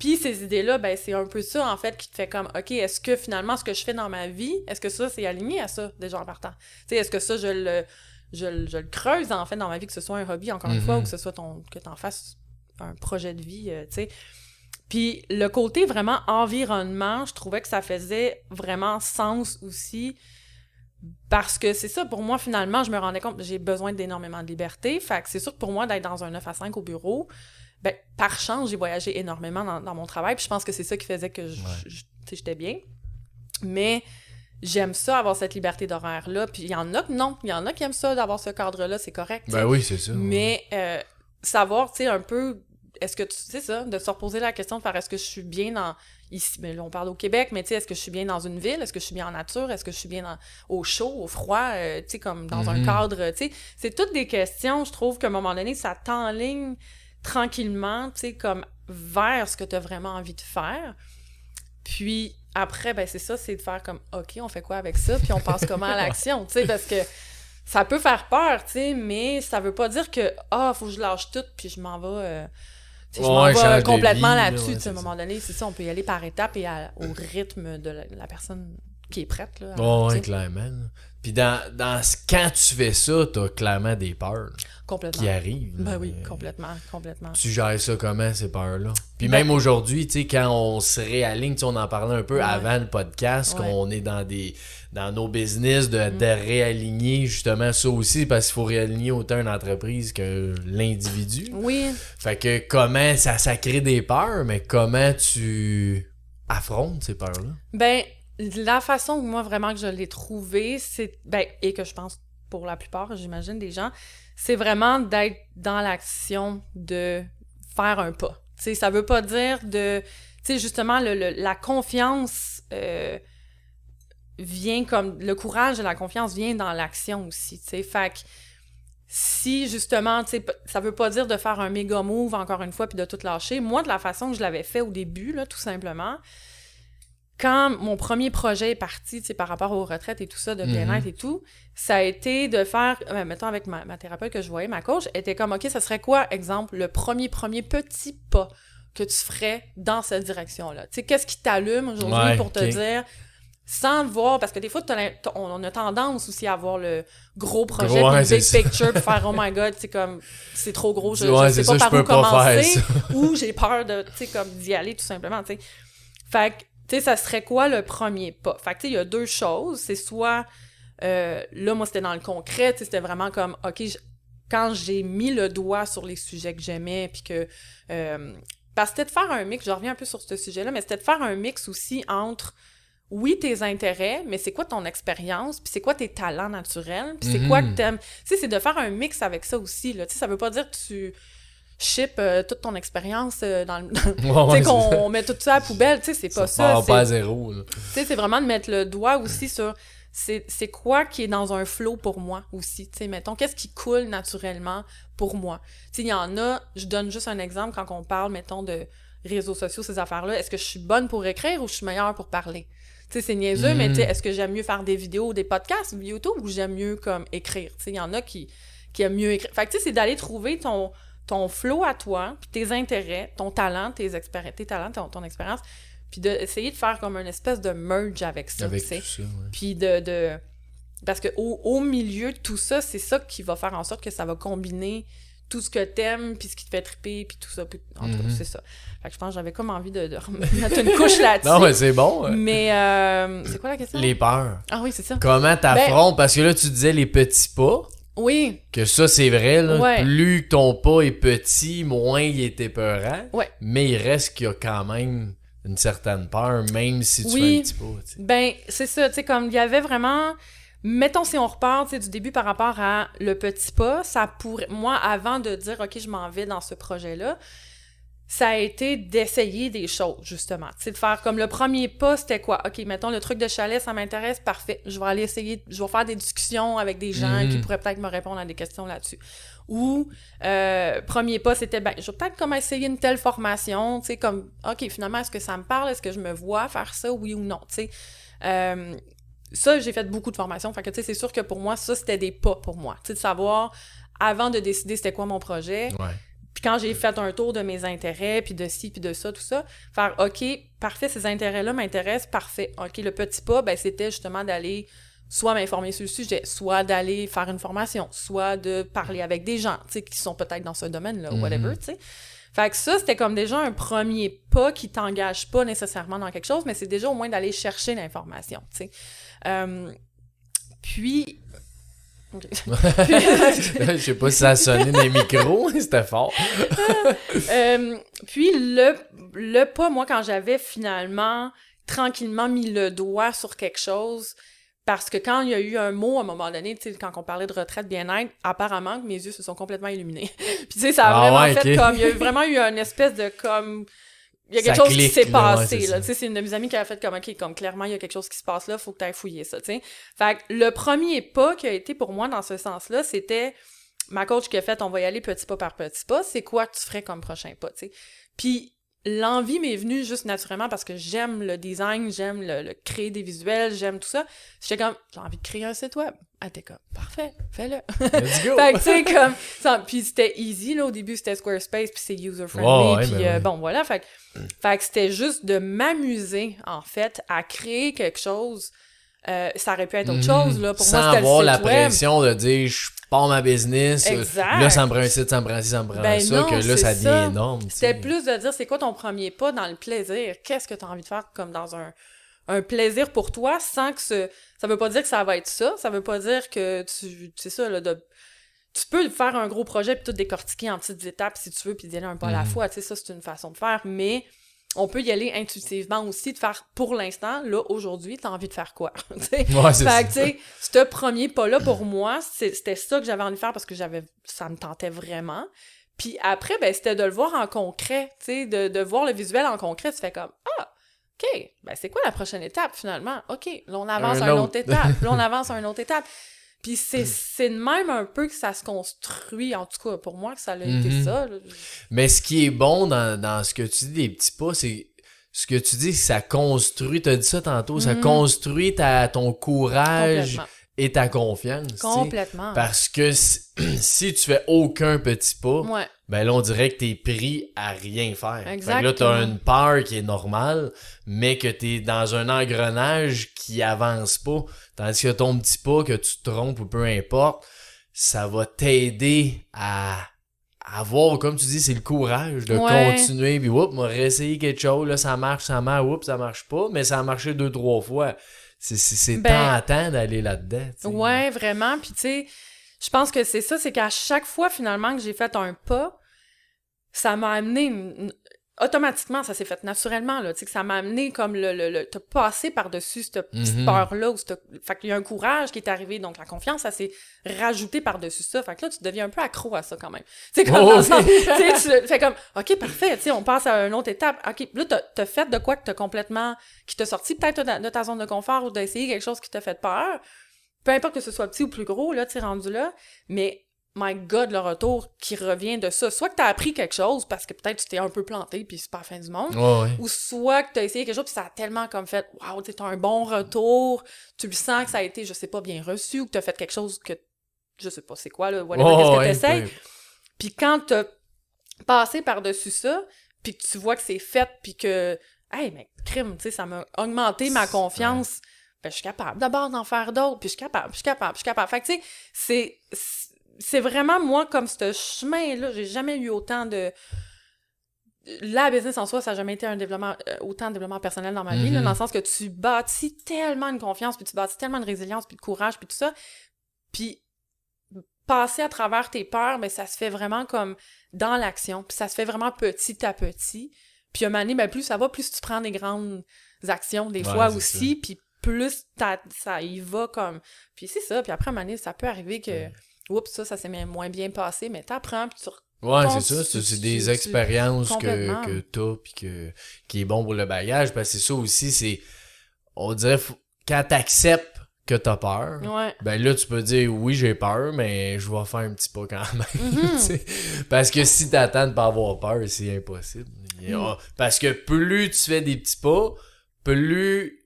B: Puis ces idées-là, ben c'est un peu ça en fait qui te fait comme OK, est-ce que finalement ce que je fais dans ma vie, est-ce que ça c'est aligné à ça déjà en partant? Tu sais, est-ce que ça je le je, le- je le creuse en fait dans ma vie que ce soit un hobby encore une
A: Mhm.
B: fois ou que ce soit ton que t'en fasses un projet de vie, euh, tu sais. Puis le côté vraiment environnement, je trouvais que ça faisait vraiment sens aussi parce que c'est ça, pour moi, finalement, je me rendais compte, j'ai besoin d'énormément de liberté. Fait que c'est sûr que pour moi, d'être dans un 9 à 5 au bureau, ben, par chance, j'ai voyagé énormément dans, dans mon travail. Puis je pense que c'est ça qui faisait que
A: Ouais.
B: j'étais bien. Mais j'aime ça, avoir cette liberté d'horaire-là. Puis il y en a que non. Il y en a qui aiment ça, d'avoir ce cadre-là, c'est correct.
A: Ben oui, c'est ça.
B: Mais euh, savoir, tu sais, un peu, est-ce que tu sais ça, de se reposer la question de faire est-ce que je suis bien dans. Ici, mais là, on parle au Québec, mais tu sais, est-ce que je suis bien dans une ville? Est-ce que je suis bien en nature? Est-ce que je suis bien dans, au chaud, au froid? euh, tu sais, comme dans un
A: Mhm.
B: cadre, tu sais? C'est toutes des questions, je trouve qu'à un moment donné, ça t'enligne tranquillement, tu sais, comme vers ce que tu as vraiment envie de faire. Puis après, ben c'est ça, c'est de faire comme, OK, on fait quoi avec ça? Puis on passe comment à l'action, tu sais, parce que ça peut faire peur, tu sais, mais ça veut pas dire que, ah, faut que je lâche tout, puis je m'en vais, euh, je m'en
A: Ouais,
B: vais complètement là-dessus,
A: ouais,
B: tu sais, à un moment donné, c'est ça, on peut y aller par étapes et à- au rythme de la, la personne qui est prête, là.
A: Ouais,
B: sais,
A: clairement. Puis dans, dans quand tu fais ça, t'as clairement des peurs
B: complètement.
A: qui arrivent.
B: Ben oui, complètement, complètement.
A: Tu gères ça comment, ces peurs-là? Puis
B: Ben-
A: même aujourd'hui, tu sais, quand on se réaligne, on en parlait un peu
B: Ouais.
A: avant le podcast,
B: Ouais.
A: qu'on est dans des dans nos business, de,
B: Mm.
A: de réaligner justement ça aussi, parce qu'il faut réaligner autant une entreprise que l'individu.
B: Oui,
A: Fait que comment ça, ça crée des peurs, mais comment tu affrontes ces peurs-là?
B: Ben, la façon moi vraiment que je l'ai trouvé, c'est ben et que je pense pour la plupart, j'imagine des gens, c'est vraiment d'être dans l'action de faire un pas. Tu sais, ça veut pas dire de tu sais justement le, le- la confiance euh, vient comme le courage et la confiance vient dans l'action aussi, tu sais. Fait si justement, tu sais, ça veut pas dire de faire un méga move encore une fois puis de tout lâcher. Moi, de la façon que je l'avais fait au début, là, tout simplement, quand mon premier projet est parti, tu sais, par rapport aux retraites et tout ça, de bien-être
A: Mhm.
B: et tout, ça a été de faire, euh, mettons avec ma, ma thérapeute que je voyais, ma coach, était comme, OK, ça serait quoi, exemple, le premier, premier petit pas que tu ferais dans cette direction-là? Tu sais, qu'est-ce qui t'allume aujourd'hui
A: Ouais,
B: pour te dire, sans voir, parce que des fois, on a tendance aussi à voir le gros projet,
A: Gros, ouais,
B: le big picture, puis faire, oh my god, c'est comme, c'est trop gros, je,
A: Ouais,
B: je sais pas
A: ça,
B: par où commencer, ou j'ai peur de, tu sais, comme d'y aller tout simplement, tu sais. Fait que, tu sais, ça serait quoi le premier pas? Fait que, tu sais, il y a deux choses. C'est soit, euh, là, moi, c'était dans le concret, tu sais, c'était vraiment comme, OK, je- quand j'ai mis le doigt sur les sujets que j'aimais, puis que... euh, parce que c'était de faire un mix, je reviens un peu sur ce sujet-là, mais c'était de faire un mix aussi entre, oui, tes intérêts, mais c'est quoi ton expérience, puis c'est quoi tes talents naturels, puis c'est quoi que t'aimes. Tu sais, c'est de faire un mix avec ça aussi, là. Tu sais, ça veut pas dire que tu ship euh, toute ton expérience euh, dans le...
A: Ouais,
B: tu sais, qu'on met tout ça à la poubelle, tu sais, c'est pas
A: Ça
B: ça.
A: pas à zéro. là.
B: tu sais, c'est vraiment de mettre le doigt aussi sur c'est quoi qui est dans un flow pour moi aussi. Tu sais, mettons, qu'est-ce qui coule naturellement pour moi? Tu sais, il y en a, je donne juste un exemple quand on parle, mettons, de réseaux sociaux, ces affaires-là, est-ce que je suis bonne pour écrire ou je suis meilleure pour parler? Tu sais, c'est niaiseux, mais tu sais, est-ce que j'aime mieux faire des vidéos, des podcasts, YouTube ou j'aime mieux comme écrire? Tu sais, il y en a qui, qui aiment mieux écrire. Fait que tu sais, c'est d'aller trouver ton, ton flow à toi, puis tes intérêts, ton talent, tes, expéri- tes talents, ton, ton expérience, puis d'essayer de faire comme une espèce de merge avec ça,
A: Avec
B: tu sais.
A: tout ça, ouais.
B: Puis de, de... Parce que au, au milieu de tout ça, c'est ça qui va faire en sorte que ça va combiner tout ce que t'aimes, puis ce qui te fait triper, puis tout ça. Puis, en tout cas,
A: Mhm.
B: c'est ça. Fait que je pense que j'avais comme envie de, de remettre une couche là-dessus.
A: Non, mais c'est bon.
B: Mais, euh, c'est quoi la question?
A: Les peurs.
B: Ah oui, c'est ça.
A: Comment t'affrontes? Parce que là, tu disais les petits pas.
B: Oui,
A: Que ça, c'est vrai. Là.
B: Ouais.
A: Plus ton pas est petit, moins il est épeurant.
B: Ouais.
A: Mais il reste qu'il y a quand même une certaine peur, même si tu
B: Oui.
A: fais un petit pas.
B: Ben, c'est ça, tu sais, comme il y avait vraiment. Mettons, si on repart, du début par rapport à le petit pas, ça pourrait. Moi, avant de dire, OK, je m'en vais dans ce projet-là, ça a été d'essayer des choses, justement. Tu sais, de faire comme le premier pas, c'était quoi? OK, mettons, le truc de chalet, ça m'intéresse, parfait. Je vais aller essayer, je vais faire des discussions avec des gens
A: Mhm.
B: qui pourraient peut-être me répondre à des questions là-dessus. Ou, euh, premier pas, c'était, ben, je vais peut-être comme essayer une telle formation, tu sais, comme, OK, finalement, est-ce que ça me parle? Est-ce que je me vois faire ça, oui ou non, tu sais? Euh, ça, j'ai fait beaucoup de formations. Fait que, tu sais, c'est sûr que pour moi, ça, c'était des pas pour moi. Tu sais, de savoir, avant de décider c'était quoi mon projet,
A: Ouais.
B: Puis quand j'ai fait un tour de mes intérêts, puis de ci, puis de ça, tout ça, faire OK, parfait, ces intérêts-là m'intéressent, parfait. OK, le petit pas, ben, c'était justement d'aller soit m'informer sur le sujet, soit d'aller faire une formation, soit de parler avec des gens, tu sais, qui sont peut-être dans ce domaine-là,
A: Mhm.
B: whatever, tu sais. Fait que ça, c'était comme déjà un premier pas qui t'engage pas nécessairement dans quelque chose, mais c'est déjà au moins d'aller chercher l'information, tu sais. Euh, puis...
A: Je sais pas si ça a sonné dans les micros, c'était fort.
B: Euh, puis le, le pas, moi, quand j'avais finalement tranquillement mis le doigt sur quelque chose, parce que quand il y a eu un mot à un moment donné, tu sais, quand on parlait de retraite bien-être, apparemment que mes yeux se sont complètement illuminés. puis tu sais, ça a
A: Ah
B: vraiment
A: ouais,
B: fait comme, il y a eu vraiment eu une espèce de comme... Il y a quelque
A: Ça
B: chose qui s'est
A: là, ouais,
B: passé, là. Tu sais, c'est une de mes amies qui a fait comme, OK, comme clairement, il y a quelque chose qui se passe là, faut que tu ailles fouiller ça, tu sais. Fait que le premier pas qui a été pour moi dans ce sens-là, c'était ma coach qui a fait, on va y aller petit pas par petit pas, c'est quoi que tu ferais comme prochain pas, tu sais. Puis l'envie m'est venue juste naturellement parce que j'aime le design, j'aime le, le créer des visuels, j'aime tout ça. J'étais comme, j'ai envie de créer un site web. Elle était comme, parfait, fais-le.
A: Let's go.
B: Fait que, tu sais, comme, ça- puis c'était easy, là, au début, c'était Squarespace, puis c'est user-friendly,
A: ouais,
B: puis
A: ben
B: euh, bon, voilà, fait fait que c'était juste de m'amuser, en fait, à créer quelque chose. Euh, ça aurait pu être autre
A: Mhm.
B: chose, là, pour
A: Sans
B: moi, c'était le
A: avoir
B: site
A: la
B: web.
A: pression de dire je pars ma business. euh,
B: Exact.
A: Là, ça me prend un site, ça me prend ci, ça me prend
B: Ben
A: ça.
B: non,
A: que là, ça devient
B: ça.
A: énorme.
B: C'était plus de dire, c'est quoi ton premier pas dans le plaisir? Qu'est-ce que tu as envie de faire comme dans un, un plaisir pour toi sans que ce... Ça veut pas dire que ça va être ça, ça veut pas dire que tu... C'est ça, là, de... Tu peux faire un gros projet puis tout décortiquer en petites étapes si tu veux puis d'y aller un pas à la
A: Mhm.
B: fois, tu sais, ça c'est une façon de faire, mais on peut y aller intuitivement aussi, de faire pour l'instant, là, aujourd'hui, t'as envie de faire quoi?
A: Ouais, c'est
B: Fait que, tu sais, ce premier pas-là, pour moi, c'était ça que j'avais envie de faire parce que j'avais, ça me tentait vraiment. Puis après, ben, c'était de le voir en concret, tu sais, de, de voir le visuel en concret. Tu fais comme, ah, OK, ben, c'est quoi la prochaine étape, finalement? OK, là, on avance
A: Un
B: à une
A: autre.
B: étape. Là, on avance à une autre étape. Puis c'est, c'est de même un peu que ça se construit, en tout cas, pour moi, que ça a été
A: Mhm.
B: ça. là.
A: Mais ce qui est bon dans, dans ce que tu dis des petits pas, c'est ce que tu dis, ça construit, t'as dit ça tantôt, ça
B: Mhm.
A: construit ta, ton courage et ta confiance. tu.
B: Complètement.
A: Parce que si, si tu fais aucun petit pas,
B: Ouais,
A: ben là, on dirait que t'es pris à rien faire. Fait que là,
B: Exactement.
A: t'as une peur qui est normale, mais que t'es dans un engrenage qui avance pas. Tandis que ton petit pas, que tu te trompes ou peu importe, ça va t'aider à avoir, comme tu dis, c'est le courage de
B: Ouais.
A: continuer, puis whoop, m'a réessayé quelque chose, là, ça marche, ça marche, whoop, ça marche pas, mais ça a marché deux, trois fois. C'est,
B: Ben,
A: tentant d'aller là-dedans.
B: Ouais, vraiment. Puis tu sais, je pense que c'est ça, c'est qu'à chaque fois finalement que j'ai fait un pas, ça m'a amené une- automatiquement, ça s'est fait naturellement là, tu sais que ça m'a amené comme le le, le t'as passé par-dessus cette petite
A: Mhm.
B: peur là ou cette... fait qu'il y a un courage qui est arrivé donc la confiance ça s'est rajouté par-dessus ça. Fait que là tu deviens un peu accro à ça quand même. Tu sais comme
A: Oh,
B: dans le
A: oui.
B: sens- tu fais comme OK, parfait, tu sais on passe à une autre étape. OK, là t'as t'as fait de quoi que t'as complètement qui t'a sorti peut-être de, de ta zone de confort ou d'essayer quelque chose qui t'a fait peur peu importe que ce soit petit ou plus gros, là, tu sais, rendu là, mais my God, le retour qui revient de ça. Soit que t'as appris quelque chose parce que peut-être tu t'es un peu planté puis c'est pas la fin du monde. Ou soit que t'as essayé quelque chose puis ça a tellement comme fait Waouh, t'as un bon retour, tu le sens que ça a été, je sais pas, bien reçu, ou que t'as fait quelque chose que je sais pas c'est quoi, là, whatever,
A: Ouais,
B: qu'est-ce que t'essayes. Puis quand t'as passé par-dessus ça, puis que tu vois que c'est fait, puis que, hey, mais crime, tu sais, ça m'a augmenté ma confiance, ben, je suis capable d'abord d'en faire d'autres, puis je suis capable, je suis capable, je suis capable. Fait que, tu sais, c'est, c'est vraiment, moi, comme ce chemin-là, j'ai jamais eu autant de... La business en soi, ça n'a jamais été un développement, euh, autant de développement personnel dans ma vie, là,
A: Mhm.
B: dans le sens que tu bâtis tellement de confiance, puis tu bâtis tellement de résilience, puis de courage, puis tout ça. Puis passer à travers tes peurs, mais ça se fait vraiment comme dans l'action, puis ça se fait vraiment petit à petit. Puis un moment donné, ben, plus ça va, plus tu prends des grandes actions des
A: Ouais,
B: fois aussi, puis plus ça y va comme... Puis c'est ça, puis après un moment donné, ça peut arriver que... Oups, ça, ça s'est moins bien passé, mais t'apprends, puis tu
A: Ouais, c'est ça. C'est des expériences que, que t'as puis que, qui est bon pour le bagage. Parce que c'est ça aussi, c'est. On dirait, quand t'acceptes que t'as peur,
B: Ouais.
A: ben là, tu peux dire oui, j'ai peur, mais je vais faire un petit pas quand même.
B: Mhm.
A: sais. Parce que si t'attends de pas avoir peur, c'est impossible. A-
B: Mm.
A: Parce que plus tu fais des petits pas, plus.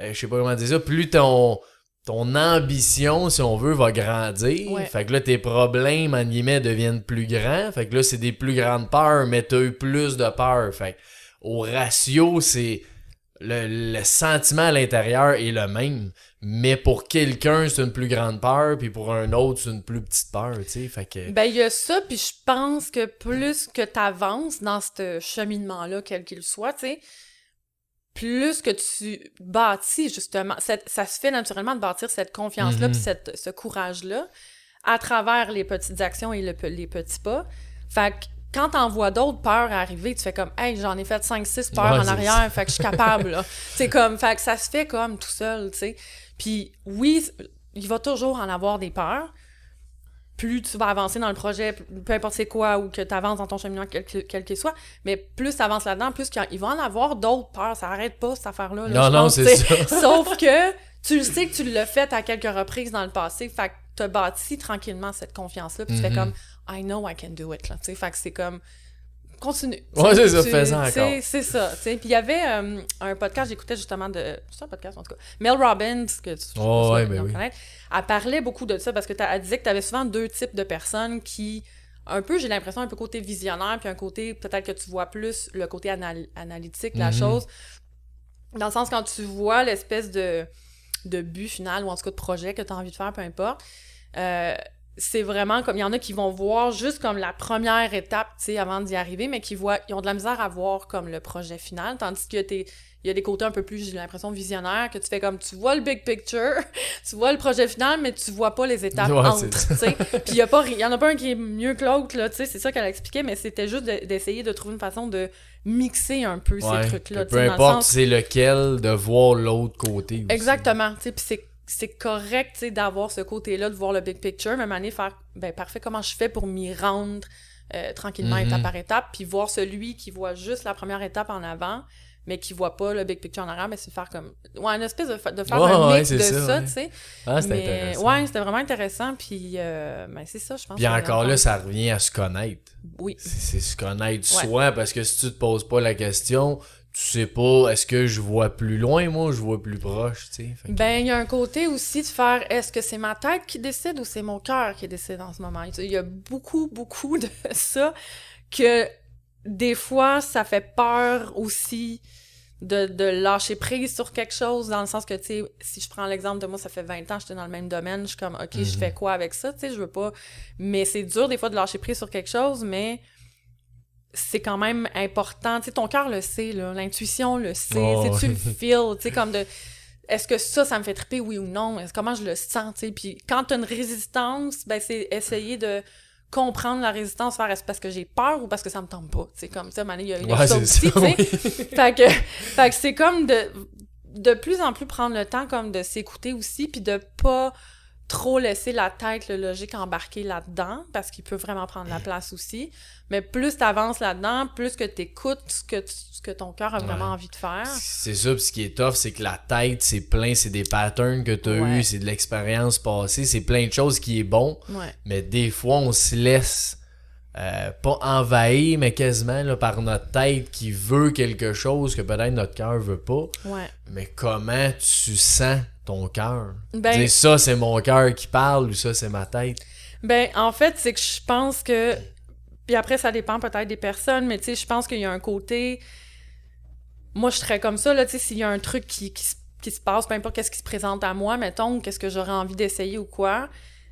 A: euh, je sais pas comment dire ça, plus ton. Ton ambition, si on veut, va grandir.
B: Ouais.
A: Fait que là, tes problèmes, en guillemets, deviennent plus grands. Fait que là, c'est des plus grandes peurs, mais t'as eu plus de peur. Fait que au ratio, c'est. Le, le sentiment à l'intérieur est le même. Mais pour quelqu'un, c'est une plus grande peur, puis pour un autre, c'est une plus petite peur, tu sais. Fait que.
B: Ben, il y a ça, puis je pense que plus que t'avances dans ce cheminement-là, quel qu'il soit, tu sais, plus que tu bâtis, justement, cette- ça se fait naturellement de bâtir cette confiance-là,
A: Mhm.
B: puis cette- ce courage-là, à travers les petites actions et le les petits pas. Fait que quand t'en vois d'autres peurs arriver, tu fais comme, hey, j'en ai fait 5-6 peurs
A: Ouais,
B: en arrière, fait que je suis capable, là. C'est comme, fait que ça se fait comme tout seul, tu sais. Puis oui, il va toujours en avoir des peurs. Plus tu vas avancer dans le projet, peu importe c'est quoi, ou que tu avances dans ton cheminement, quel que- quel qu'il soit, mais plus tu avances là-dedans, plus il va en avoir d'autres peurs. Ça arrête pas, cette affaire-là. là,
A: Non, non, c'est ça.
B: Sauf que tu le sais que tu l'as fait à quelques reprises dans le passé, fait que tu as bâti tranquillement cette confiance-là, puis tu fais
A: Mhm.
B: comme I know I can do it. Là, t'sais. fait que c'est comme continue.
A: Ouais, c'est ça, fais-en encore.
B: C'est ça. Puis il y avait euh, un podcast, j'écoutais justement de. C'est un podcast en tout cas. Mel Robbins, que tu
A: Oh, ouais, ben oui.
B: connaître, elle parlait beaucoup de ça parce que elle disait que tu avais souvent deux types de personnes qui. Un peu, j'ai l'impression, un peu côté visionnaire, puis un côté, peut-être que tu vois plus le côté anal- analytique de la
A: Mhm.
B: chose. Dans le sens, quand tu vois l'espèce de, de but final, ou en tout cas de projet que tu as envie de faire, peu importe, euh, c'est vraiment comme. Il y en a qui vont voir juste comme la première étape, tu sais, avant d'y arriver, mais qui voient. Ils ont de la misère à voir comme le projet final, tandis que t'es. Il y a des côtés un peu plus, j'ai l'impression, visionnaires, que tu fais comme, tu vois le big picture, tu vois le projet final, mais tu vois pas les étapes
A: Ouais,
B: entre, tu sais. Puis il y a pas, ri- il y en a pas un qui est mieux que l'autre, là, tu sais, c'est ça qu'elle expliquait, mais c'était juste de- d'essayer de trouver une façon de mixer un peu
A: Ouais,
B: ces trucs-là,
A: peu importe
B: sens-
A: c'est lequel, de voir l'autre côté aussi.
B: Exactement, tu sais, puis c'est c'est correct, d'avoir ce côté-là, de voir le big picture, mais donné, faire, ben parfait, comment je fais pour m'y rendre euh, tranquillement,
A: Mhm.
B: étape par étape, puis voir celui qui voit juste la première étape en avant, mais qui voit pas le big picture en arrière, mais c'est faire comme... Ouais, une espèce de, fa- de faire un
A: ouais,
B: mix de
A: ça,
B: ça,
A: ouais.
B: tu sais.
A: Ah, c'est
B: mais
A: intéressant.
B: ouais, c'était vraiment intéressant, puis euh, ben c'est ça, je pense.
A: Puis encore là, ça revient à se connaître.
B: Oui,
A: C'est se connaître soi, parce que si tu te poses pas la question, tu sais pas, est-ce que je vois plus loin, moi, ou je vois plus proche, tu sais? Que-
B: Ben, il y a un côté aussi de faire est-ce que c'est ma tête qui décide ou c'est mon cœur qui décide en ce moment? Il y a beaucoup, beaucoup de ça que des fois, ça fait peur aussi de, de lâcher prise sur quelque chose, dans le sens que, tu sais, si je prends l'exemple de moi, ça fait 20 ans, j'étais dans le même domaine, je suis comme, OK, je
A: Mhm.
B: fais quoi avec ça? Tu sais, je veux pas. Mais c'est dur des fois de lâcher prise sur quelque chose, mais c'est quand même important. Tu sais, ton cœur le sait, là. L'intuition le sait.
A: Oh,
B: Tu tu le feels, tu sais, comme de est-ce que ça, ça me fait triper, oui ou non? Comment je le sens, tu sais? Puis quand t'as une résistance, ben c'est essayer de comprendre la résistance, faire est-ce parce que j'ai peur ou parce que ça me tombe pas? Tu sais, comme ça, il y a, a
A: Ouais,
B: aussi,
A: ça,
B: tu sais. fait que, fait que c'est comme de, de plus en plus prendre le temps comme de s'écouter aussi, puis de pas trop laisser la tête, le logique embarquer là-dedans, parce qu'il peut vraiment prendre la place aussi. Mais plus tu avances là-dedans, plus que tu écoutes ce que, ce que ton cœur a vraiment envie de faire.
A: C'est ça, puis ce qui est tough, c'est que la tête, c'est plein, c'est des patterns que tu as
B: Ouais.
A: eu, c'est de l'expérience passée, c'est plein de choses qui est bon,
B: Ouais.
A: mais des fois, on se laisse euh, pas envahir, mais quasiment là, par notre tête qui veut quelque chose que peut-être notre cœur veut pas.
B: Ouais.
A: Mais comment tu sens ton cœur?
B: Ben,
A: Dire ça, c'est mon cœur qui parle ou ça, c'est ma tête.
B: Ben, en fait, c'est que je pense que. Puis après, ça dépend peut-être des personnes, mais tu sais, je pense qu'il y a un côté. Moi, je serais comme ça, là, tu sais, s'il y a un truc qui, qui, se- qui se passe, peu importe qu'est-ce qui se présente à moi, mettons, ou qu'est-ce que j'aurais envie d'essayer ou quoi,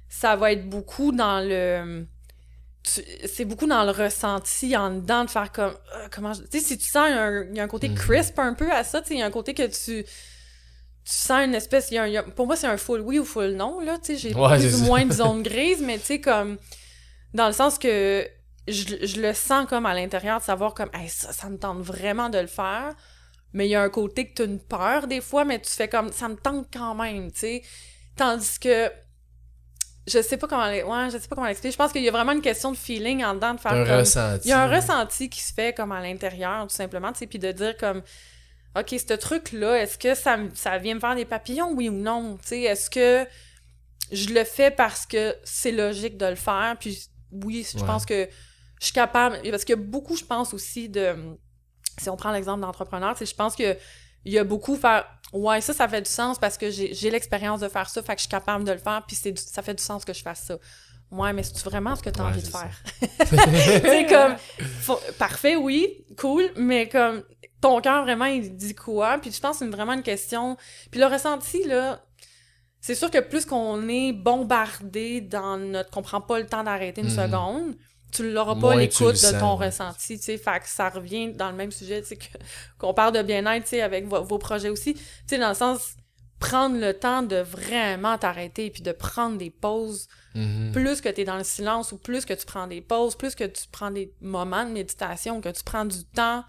B: ça va être beaucoup dans le. C'est beaucoup dans le ressenti en dedans de faire comme. euh, comment je- Tu sais, si tu sens un- il y a un côté
A: Mhm.
B: crisp un peu à ça, tu sais, il y a un côté que tu. Tu sens une espèce. y a un- il y a- pour moi, c'est un full oui ou full non, là, tu sais, j'ai
A: Ouais,
B: plus ou moins de zone grise, mais tu sais, comme. Dans le sens que je, je le sens comme à l'intérieur de savoir comme Hey, ça, ça me tente vraiment de le faire. Mais il y a un côté que tu as une peur des fois, mais tu fais comme ça me tente quand même, tu sais. Tandis que je sais pas comment les- ouais, je sais pas comment l'expliquer. Je pense qu'il y a vraiment une question de feeling en dedans de faire
A: Un
B: comme
A: ressenti.
B: il y a un ressenti qui se fait comme à l'intérieur tout simplement, tu sais, puis de dire comme OK, ce truc là, est-ce que ça ça vient me faire des papillons oui ou non, tu sais, est-ce que je le fais parce que c'est logique de le faire, puis oui, je
A: Ouais.
B: pense que je suis capable parce que beaucoup je pense aussi de si on prend l'exemple d'entrepreneur, je pense que il y a beaucoup faire ouais, ça ça fait du sens parce que j'ai j'ai l'expérience de faire ça, fait que je suis capable de le faire, puis c'est du- ça fait du sens que je fasse ça. Ouais, mais c'est vraiment ce que tu as
A: Ouais,
B: envie de
A: ça.
B: faire? c'est comme faut- parfait, oui, cool, mais comme ton cœur vraiment il dit quoi? Puis je pense que c'est vraiment une question. Puis le ressenti là, c'est sûr que plus qu'on est bombardé dans notre qu'on prend pas le temps d'arrêter une
A: Mhm.
B: seconde, tu l'auras pas l'écoute de ton ressenti, tu sais, fait que ça revient dans le même sujet, tu sais qu'on parle de bien-être, tu sais avec vo- vos projets aussi, tu sais dans le sens prendre le temps de vraiment t'arrêter puis de prendre des pauses
A: Mhm.
B: plus que tu es dans le silence ou plus que tu prends des pauses, plus que tu prends des moments de méditation, que tu prends du temps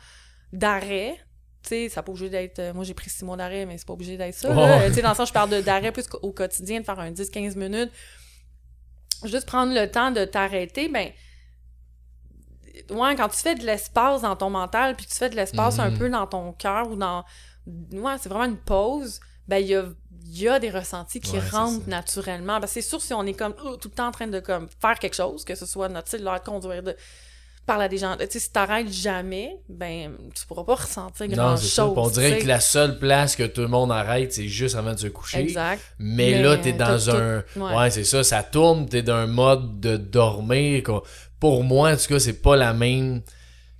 B: d'arrêt. Tu sais, ça n'a pas obligé d'être. euh, moi, j'ai pris six mois d'arrêt, mais c'est pas obligé d'être ça. Euh, Tu sais, dans le sens, je parle d'arrêt plus qu'au quotidien, de faire un 10-15 minutes. Juste prendre le temps de t'arrêter, ben. Ouais, quand tu fais de l'espace dans ton mental, puis tu fais de l'espace un
A: Mhm.
B: peu dans ton cœur ou dans. Ouais, c'est vraiment une pause, ben, il y a, y a des ressentis qui
A: Ouais,
B: rentrent naturellement. Que c'est sûr, si on est comme oh, tout le temps en train de comme, faire quelque chose, que ce soit notre style de conduire, de parler à des gens, tu sais, si t'arrêtes jamais, ben, tu pourras pas ressentir
A: Non,
B: grand
A: c'est ça.
B: chose.
A: Puis On dirait que la seule place que tout le monde arrête, c'est juste avant de se coucher.
B: Exact.
A: Mais,
B: Mais,
A: là, t'es
B: euh,
A: dans un.
B: tout-
A: Ouais,
B: ouais.
A: c'est ça, ça tourne, t'es dans un mode de dormir. quoi. Pour moi, en tout cas, c'est pas la même.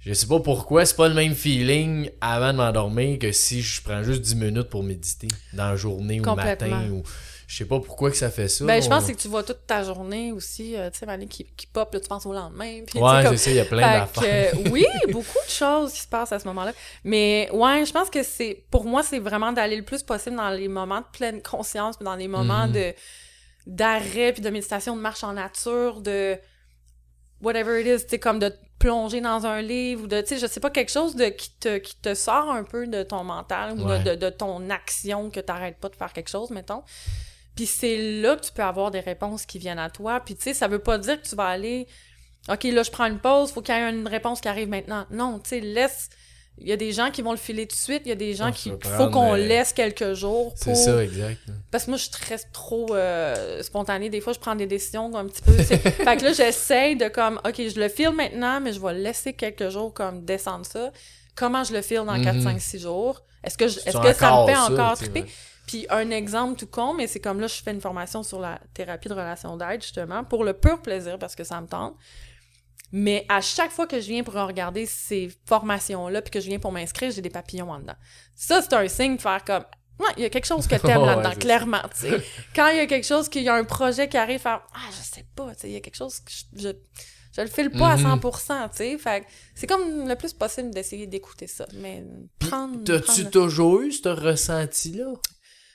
A: Je sais pas pourquoi, c'est pas le même feeling avant de m'endormir que si je prends juste 10 minutes pour méditer dans la journée ou le matin. Ou... Je sais pas pourquoi que ça fait ça.
B: Ben, je pense
A: on-
B: c'est que tu vois toute ta journée aussi, euh, tu sais, Mané, qui, qui pop, là, tu penses au lendemain. Puis,
A: Ouais,
B: comme-
A: c'est ça, il y a plein d'affaires.
B: oui, beaucoup de choses qui se passent à ce moment-là. Mais ouais, je pense que c'est pour moi, c'est vraiment d'aller le plus possible dans les moments de pleine conscience, dans les moments
A: Mhm.
B: de d'arrêt, puis de méditation, de marche en nature, de whatever it is, tu sais, comme de te plonger dans un livre ou de, tu sais, je sais pas, quelque chose de qui te, qui te sort un peu de ton mental ou de, de ton action que t'arrêtes pas de faire quelque chose, mettons. Puis c'est là que tu peux avoir des réponses qui viennent à toi. Puis tu sais, ça veut pas dire que tu vas aller OK, là, je prends une pause, faut qu'il y ait une réponse qui arrive maintenant. Non, tu sais, laisse. Il y a des gens qui vont le filer tout de suite, il y a des gens
A: Ah,
B: qui.
A: faut
B: qu'on laisse quelques jours
A: C'est ça, exact.
B: Parce que moi, je suis très trop euh, spontanée. Des fois, je prends des décisions un petit peu. fait que là, j'essaye de comme, OK, je le file maintenant, mais je vais laisser quelques jours comme descendre ça. Comment je le file dans 4,
A: Mhm.
B: 5, 6 jours? Est-ce que, je- est-ce que ça me fait
A: ça,
B: encore triper? Puis un exemple tout con, mais c'est comme là, je fais une formation sur la thérapie de relation d'aide, justement, pour le pur plaisir, parce que ça me tente. Mais à chaque fois que je viens pour regarder ces formations-là, puis que je viens pour m'inscrire, j'ai des papillons en dedans. Ça, c'est un signe de faire comme, ouais, il y a quelque chose que t'aimes
A: Ouais,
B: là-dedans, clairement, tu sais. Quand il y a quelque chose, qu'il y a un projet qui arrive, faire, ah, je sais pas, tu sais, il y a quelque chose que je, je, je le file pas
A: Mhm.
B: à 100%, tu sais. Fait c'est comme le plus possible d'essayer d'écouter ça. Mais prendre.
A: T'as-tu toujours eu ce ressenti-là?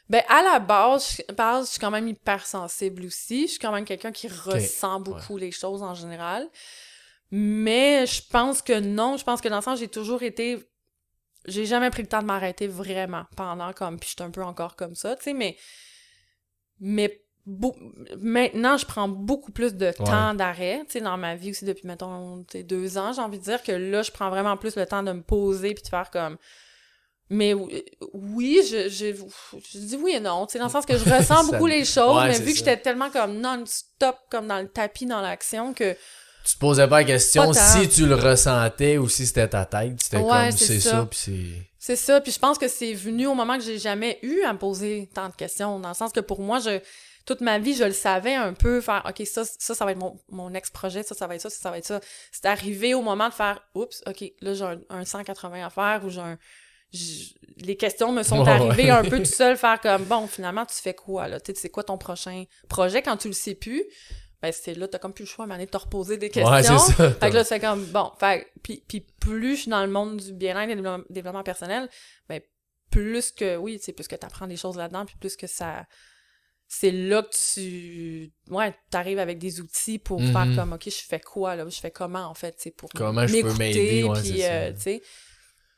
B: ben, à la base, je, base, je suis quand même hypersensible aussi. Je suis quand même quelqu'un qui ressent beaucoup les choses en général. Mais je pense que non. Je pense que dans le sens, j'ai toujours été. J'ai jamais pris le temps de m'arrêter vraiment pendant comme. Puis je suis un peu encore comme ça, tu sais, mais. Mais beau- maintenant, je prends beaucoup plus de temps d'arrêt, tu sais, dans ma vie aussi depuis, mettons, tu sais, deux ans, j'ai envie de dire que là, je prends vraiment plus le temps de me poser puis de faire comme... Mais oui, je, je, je dis oui et non, tu sais, dans le sens que je ressens beaucoup les choses,
A: Ouais,
B: mais vu que j'étais tellement comme non-stop, comme dans le tapis, dans l'action, que...
A: Tu te posais pas la question
B: Pas
A: si tu le ressentais ou si c'était ta tête. C'était
B: Ouais,
A: comme
B: c'est ça.
A: ça, puis c'est.
B: C'est ça, puis je pense que c'est venu au moment que j'ai jamais eu à me poser tant de questions, dans le sens que pour moi, je toute ma vie, je le savais un peu, faire OK, ça, ça, ça va être mon, mon ex-projet, ça, ça va être ça, ça, ça va être ça. C'est arrivé au moment de faire Oups, OK, là, j'ai un, un 180 à faire ou j'ai un. Les questions me sont arrivées
A: ouais.
B: un peu tout seul, faire comme bon, finalement, tu fais quoi là? Tu sais, c'est quoi ton prochain projet quand tu le sais plus? Ben, c'est là, t'as comme plus le choix à donné, de te reposer des questions.
A: Ouais, c'est ça.
B: Fait que là, c'est comme, bon, fait puis, puis plus je suis dans le monde du bien-être et du développement- personnel, ben, plus que, oui, tu sais, plus que t'apprends des choses là-dedans, puis plus que ça... C'est là que tu... Ouais, t'arrives avec des outils pour faire comme, OK, je fais quoi, là? Je fais comment, en fait, tu sais, pour
A: Comment je peux
B: m'écouter,
A: m'aider, ouais,
B: puis,
A: c'est
B: euh, tu sais...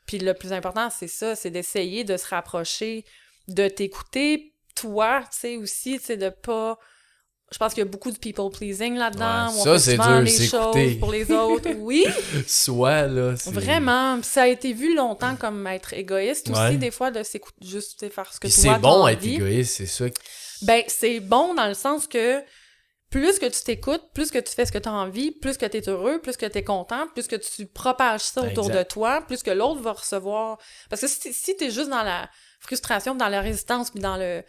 B: Puis le plus important, c'est ça, c'est d'essayer de se rapprocher, de t'écouter, toi, tu sais, aussi, tu sais, de pas... Je pense qu'il y a beaucoup de people pleasing là-dedans.
A: Ouais, ça, c'est dur,
B: les choses pour les autres. Oui,
A: Soit, là.
B: Vraiment, Puis ça a été vu longtemps comme être égoïste aussi, des fois, de s'écouter, juste tu sais, faire ce que
A: Puis
B: toi,
A: c'est bon être égoïste, c'est ça.
B: Ben, c'est bon dans le sens que plus que tu t'écoutes, plus que tu fais ce que tu as envie, plus que tu es heureux, plus que tu es content, plus que tu propages ça autour
A: Exact.
B: de toi, plus que l'autre va recevoir. Parce que si, si tu es juste dans la frustration, dans la résistance, puis dans le.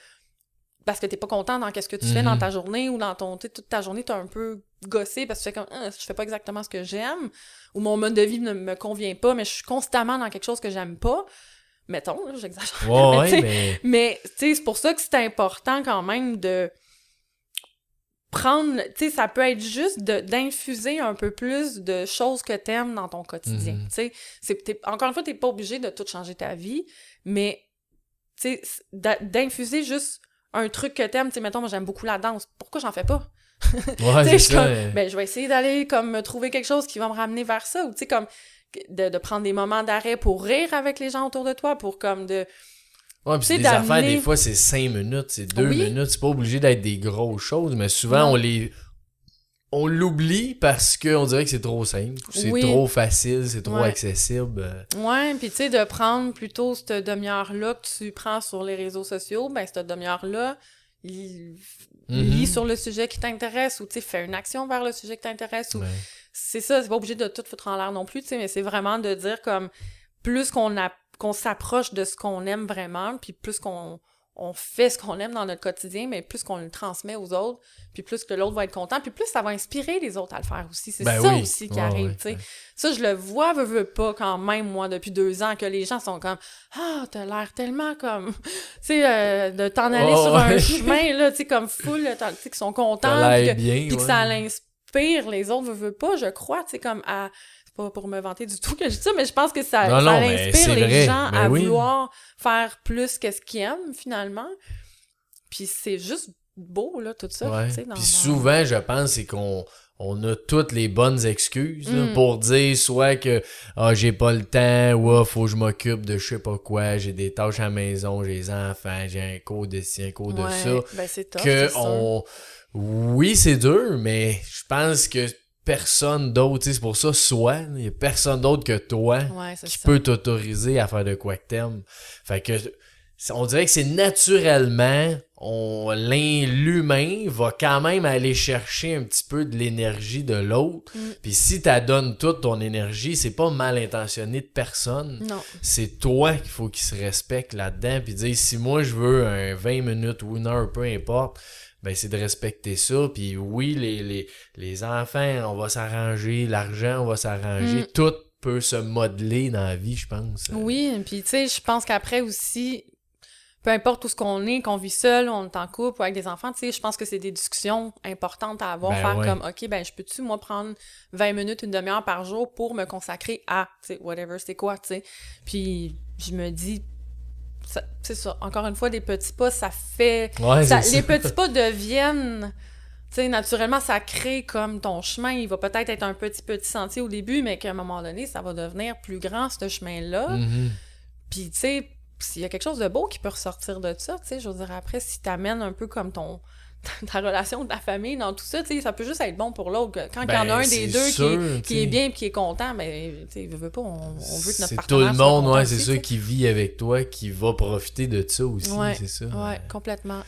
B: Parce que t'es pas content dans qu'est-ce que tu fais
A: Mhm.
B: dans ta journée ou dans ton. toute ta journée, t'es un peu gossé parce que tu fais comme. Ah, je fais pas exactement ce que j'aime ou mon mode de vie ne me convient pas, mais je suis constamment dans quelque chose que j'aime pas. Mettons, là, j'exagère. Mais
A: ouais, mais.
B: mais, c'est pour ça que c'est important quand même de prendre, tu sais, ça peut être juste d'infuser un peu plus de choses que t'aimes dans ton quotidien,
A: Mhm.
B: tu sais. Encore une fois, t'es pas obligé de tout changer ta vie, mais, tu sais, d'infuser juste un truc que t'aimes, tu sais, mettons, moi, j'aime beaucoup la danse. Pourquoi j'en fais pas?
A: Ouais,
B: je comme, ben, je vais essayer d'aller comme me trouver quelque chose qui va me ramener vers ça, ou tu sais, comme de, de prendre des moments d'arrêt pour rire avec les gens autour de toi, pour comme de...
A: Ouais, puis des affaires, des fois, c'est 5 minutes, c'est 2
B: Oui.
A: minutes. C'est pas obligé d'être des grosses choses, mais souvent, on les. On l'oublie parce qu'on dirait que c'est trop simple, c'est
B: Oui.
A: trop facile, c'est trop
B: Ouais.
A: accessible.
B: Ouais, puis tu sais, de prendre plutôt cette demi-heure-là que tu prends sur les réseaux sociaux, ben cette demi-heure-là, lis, lis sur le sujet qui t'intéresse, ou tu sais, fais une action vers le sujet qui t'intéresse, ou
A: Ouais.
B: c'est ça, c'est pas obligé de tout foutre en l'air non plus, tu sais, mais c'est vraiment de dire comme plus qu'on a qu'on s'approche de ce qu'on aime vraiment, puis plus qu'on on fait ce qu'on aime dans notre quotidien, mais plus qu'on le transmet aux autres, puis plus que l'autre va être content, puis plus ça va inspirer les autres à le faire aussi. C'est
A: Ben
B: ça
A: oui.
B: aussi qui arrive, tu sais. Ça, je le vois, veux, veux pas, quand même, moi, depuis deux ans, que les gens sont comme « Ah, t'as l'air tellement comme... » Tu sais, euh, de t'en aller
A: Oh,
B: sur un chemin, là, tu sais, comme full, tu sais, qui sont contents, puis que,
A: bien.
B: puis que
A: ouais.
B: ça l'inspire les autres, veux, veux pas, je crois, tu sais, comme à... C'est pas pour me vanter du tout que je dis ça, mais je pense que ça,
A: Non,
B: ça
A: non, mais
B: inspire les
A: vrai.
B: gens
A: Ben
B: à
A: oui.
B: vouloir faire plus que ce qu'ils aiment, finalement. Puis c'est juste beau, là, tout ça,
A: Ouais.
B: dans-
A: Puis souvent, je pense, c'est qu'on on a toutes les bonnes excuses là,
B: Mm.
A: pour dire soit que ah, j'ai pas le temps ou ah, faut que je m'occupe de je sais pas quoi, j'ai des tâches à la maison, j'ai des enfants, j'ai un cours de ci, un cours de ça.
B: ben c'est
A: que on oui c'est dur mais je pense que personne d'autre tu c'est pour ça soit il y a personne d'autre que toi
B: Ouais,
A: qui
B: ça.
A: peut t'autoriser à faire de quoi que t'aimes fait que on dirait que c'est naturellement on l'humain va quand même aller chercher un petit peu de l'énergie de l'autre
B: Mm.
A: puis si t'adonnes toute ton énergie c'est pas mal intentionné de personne
B: Non.
A: c'est toi qu'il faut qu'il se respecte là-dedans puis dire si moi je veux un 20 minutes ou une heure peu importe ben c'est de respecter ça puis oui les, les, les enfants on va s'arranger l'argent on va s'arranger
B: Mm.
A: tout peut se modeler dans la vie je pense
B: Oui, puis tu sais, je pense qu'après aussi, peu importe où ce qu'on est, qu'on vit seul, on est en couple ou avec des enfants, tu sais, je pense que c'est des discussions importantes à avoir,
A: Ben
B: faire
A: ouais.
B: comme, OK, ben je peux-tu, moi, prendre 20 minutes, une demi-heure par jour pour me consacrer à, tu sais, whatever, c'est quoi, tu sais. Puis je me dis, c'est ça, encore une fois, des petits pas, ça fait...
A: ouais
B: ça-
A: c'est
B: les petits pas deviennent... Tu sais, naturellement, ça crée comme ton chemin. Il va peut-être être un petit, petit sentier au début, mais qu'à un moment donné, ça va devenir plus grand, ce chemin-là.
A: Mhm.
B: Puis, tu sais, s'il y a quelque chose de beau qui peut ressortir de ça, tu sais, je veux dire, après, si t'amènes un peu comme ton ta relation, ta famille, dans tout ça, ça peut juste être bon pour l'autre. Quand il y en a
A: Ben,
B: un des deux qui,
A: sûr,
B: est, qui est bien et qui est content, mais veux, veux pas, on, on veut que notre
A: C'est tout
B: partenaire
A: le monde, ouais, c'est
B: sais.
A: qui vit avec toi, qui va profiter de ça aussi,
B: Ouais,
A: c'est ça.
B: Ouais, complètement.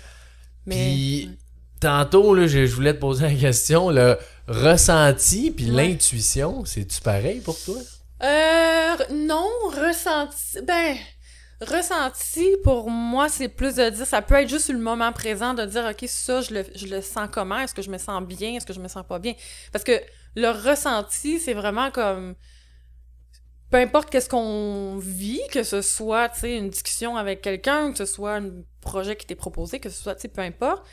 B: Mais.
A: Puis, tantôt, là, je, je voulais te poser la question, le ressenti puis l'intuition, c'est-tu pareil pour toi?
B: Euh, non, ressenti. Ben, ressenti, pour moi, c'est plus de dire, ça peut être juste le moment présent, de dire, OK, ça, je le, je le sens comment? Est-ce que je me sens bien? Est-ce que je me sens pas bien? Parce que le ressenti, c'est vraiment comme. Peu importe qu'est-ce qu'on vit, que ce soit, tu une discussion avec quelqu'un, que ce soit un projet qui t'est proposé, que ce soit, tu peu importe.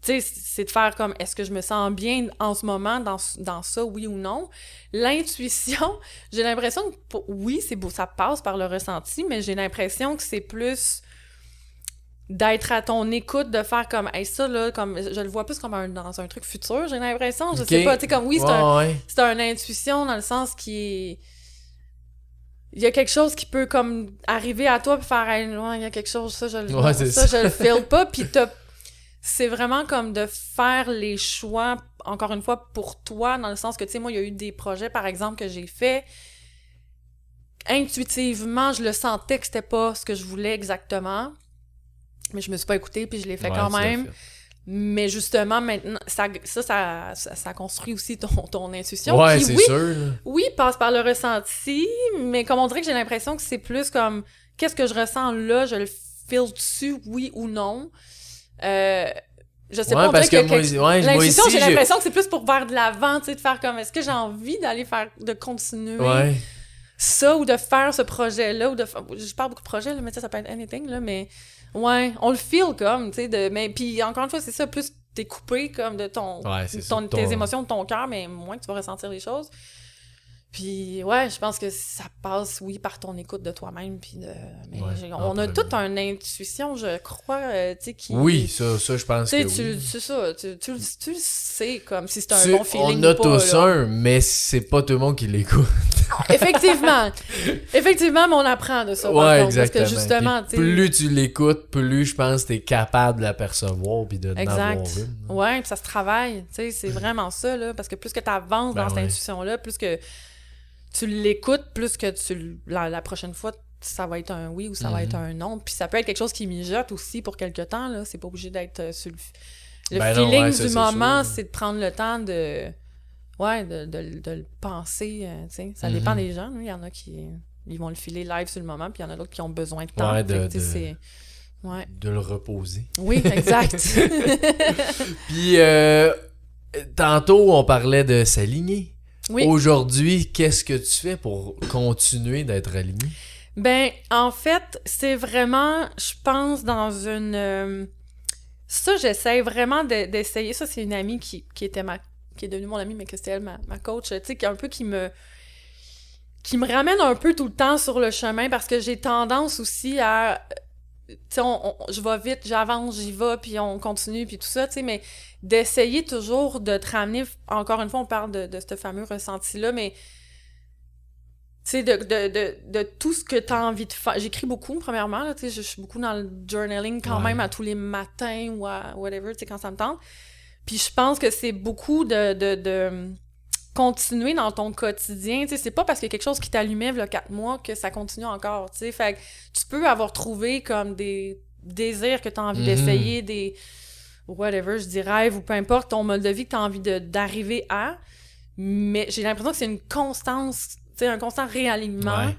B: Tu sais, c'est de faire comme, est-ce que je me sens bien en ce moment dans, dans ça, oui ou non? L'intuition, j'ai l'impression que, oui, c'est beau, ça passe par le ressenti, mais j'ai l'impression que c'est plus d'être à ton écoute, de faire comme, hey, ça, là, comme, je le vois plus comme un, dans un truc futur, j'ai l'impression, je sais pas, tu sais, comme, oui, c'est
A: Ouais,
B: un,
A: ouais.
B: c'est une intuition dans le sens qui est il y a quelque chose qui peut comme arriver à toi puis faire Hey, il y a quelque chose ça je le
A: Ouais,
B: ça. je le feel pas puis t'as- c'est vraiment comme de faire les choix encore une fois pour toi dans le sens que tu sais moi il y a eu des projets par exemple que j'ai fait intuitivement je le sentais que c'était pas ce que je voulais exactement mais je me suis pas écoutée puis je l'ai fait
A: Ouais,
B: quand même
A: fait.
B: mais justement, maintenant, ça, ça, ça, ça, ça construit aussi ton, ton intuition.
A: Ouais,
B: Puis
A: c'est
B: oui,
A: sûr.
B: oui, passe par le ressenti, mais comme on dirait que j'ai l'impression que c'est plus comme qu'est-ce que je ressens là, je le feel dessus, oui ou non? Euh, je sais
A: Ouais,
B: pas, on
A: parce que
B: que,
A: moi, ouais,
B: l'intuition, j'ai l'impression que c'est plus pour vers de l'avant, tu sais, de faire comme est-ce que j'ai envie d'aller faire, de continuer
A: Ouais.
B: ça ou de faire ce projet-là ou de. Je parle beaucoup de projets, là, mais sais, ça peut être anything, là, mais ouais, on le feel comme, tu sais, de... mais puis encore une fois, c'est ça, plus t'es coupé comme de ton,
A: Ouais,
B: ton-
A: ça,
B: tes
A: ton-
B: émotions, de ton cœur, mais moins que tu vas ressentir les choses. Puis ouais, je pense que ça passe, oui, par ton écoute de toi-même, puis de... Mais
A: Ouais,
B: j'ai-
A: en
B: on a toute une intuition, je crois, euh, tu sais, qui...
A: Oui, ça, ça, je pense que
B: tu,
A: oui.
B: c'est ça, tu, tu, le- tu le sais, comme si c'est un bon feeling
A: on a tous un, mais c'est pas tout le monde qui l'écoute.
B: Effectivement. Effectivement, mais on apprend de ça. par
A: ouais,
B: contre,
A: exactement.
B: Parce que justement,
A: Puis
B: tu sais.
A: plus tu l'écoutes, plus je pense que t'es capable de l'apercevoir puis de
B: Exact.
A: une.
B: Ouais, puis ça se travaille. Tu sais, c'est vraiment ça, là. Parce que plus que tu avances
A: Ben
B: dans cette intuition-là, plus que tu l'écoutes, plus que tu la, la prochaine fois, ça va être un oui ou ça va
A: Mhm.
B: être un non. Puis ça peut être quelque chose qui mijote aussi pour quelque temps, là. C'est pas obligé d'être euh, sur le. Le
A: Ben non,
B: feeling
A: ouais, ça,
B: du moment, c'est de prendre le temps de. Ouais, de, de, de le penser, euh, tu sais. Ça
A: Mhm.
B: dépend des gens. Il y en a qui ils vont le filer live sur le moment, puis il y en a d'autres qui ont besoin de temps.
A: Ouais, de-
B: Ouais.
A: De le reposer.
B: Oui, exact.
A: Puis, euh, tantôt, on parlait de s'aligner.
B: Oui.
A: Aujourd'hui, qu'est-ce que tu fais pour continuer d'être aligné?
B: Ben, en fait, c'est vraiment, je pense, dans une... euh, ça, j'essaie vraiment de- d'essayer. Ça, c'est une amie qui, qui était ma... qui est devenue mon amie, mais que c'était elle, ma, ma coach, tu sais, qui est un peu qui me... qui me ramène un peu tout le temps sur le chemin parce que j'ai tendance aussi à... Tu sais, on- on- je vais vite, j'avance, j'y vais, puis on continue, puis tout ça, tu sais, mais d'essayer toujours de te ramener... Encore une fois, on parle de, de ce fameux ressenti-là, mais tu sais, de, de, de, de tout ce que tu as envie de faire. J'écris beaucoup, premièrement, là, tu sais, je, je suis beaucoup dans le journaling quand
A: Ouais.
B: même à tous les matins ou à whatever, tu sais, quand ça me tente. Puis je pense que c'est beaucoup de, de, de continuer dans ton quotidien, tu sais, c'est pas parce qu'il y a quelque chose qui t'allumait il y a quatre mois que ça continue encore, tu sais, fait que tu peux avoir trouvé comme des désirs que tu as envie
A: Mhm.
B: d'essayer, des whatever, je dis rêve ou peu importe, ton mode de vie que tu as envie d'arriver à, mais j'ai l'impression que c'est une constance, tu sais, un constant réalignement
A: Ouais.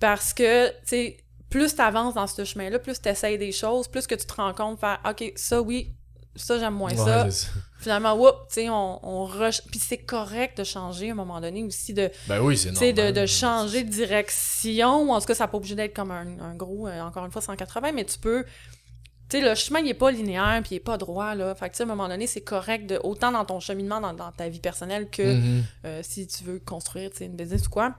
B: parce que, tu sais, plus tu avances dans ce chemin-là, plus tu essayes des choses, plus que tu te rends compte, faire OK, ça oui, ça j'aime moins.
A: Ouais, ça.
B: Finalement, whoop, tu sais, on, on rush. Puis c'est correct de changer à un moment donné aussi, de,
A: Ben oui, c'est
B: tu sais,
A: normal.
B: de, de changer de direction, ou en tout cas, ça n'a pas obligé d'être comme un, un gros, euh, encore une fois, 180, mais tu peux. Tu sais, le chemin, il n'est pas linéaire, puis il n'est pas droit, là. Fait que, tu sais, à un moment donné, c'est correct, de, autant dans ton cheminement, dans, dans ta vie personnelle, que
A: Mhm.
B: euh, si tu veux construire, tu sais, une business ou quoi.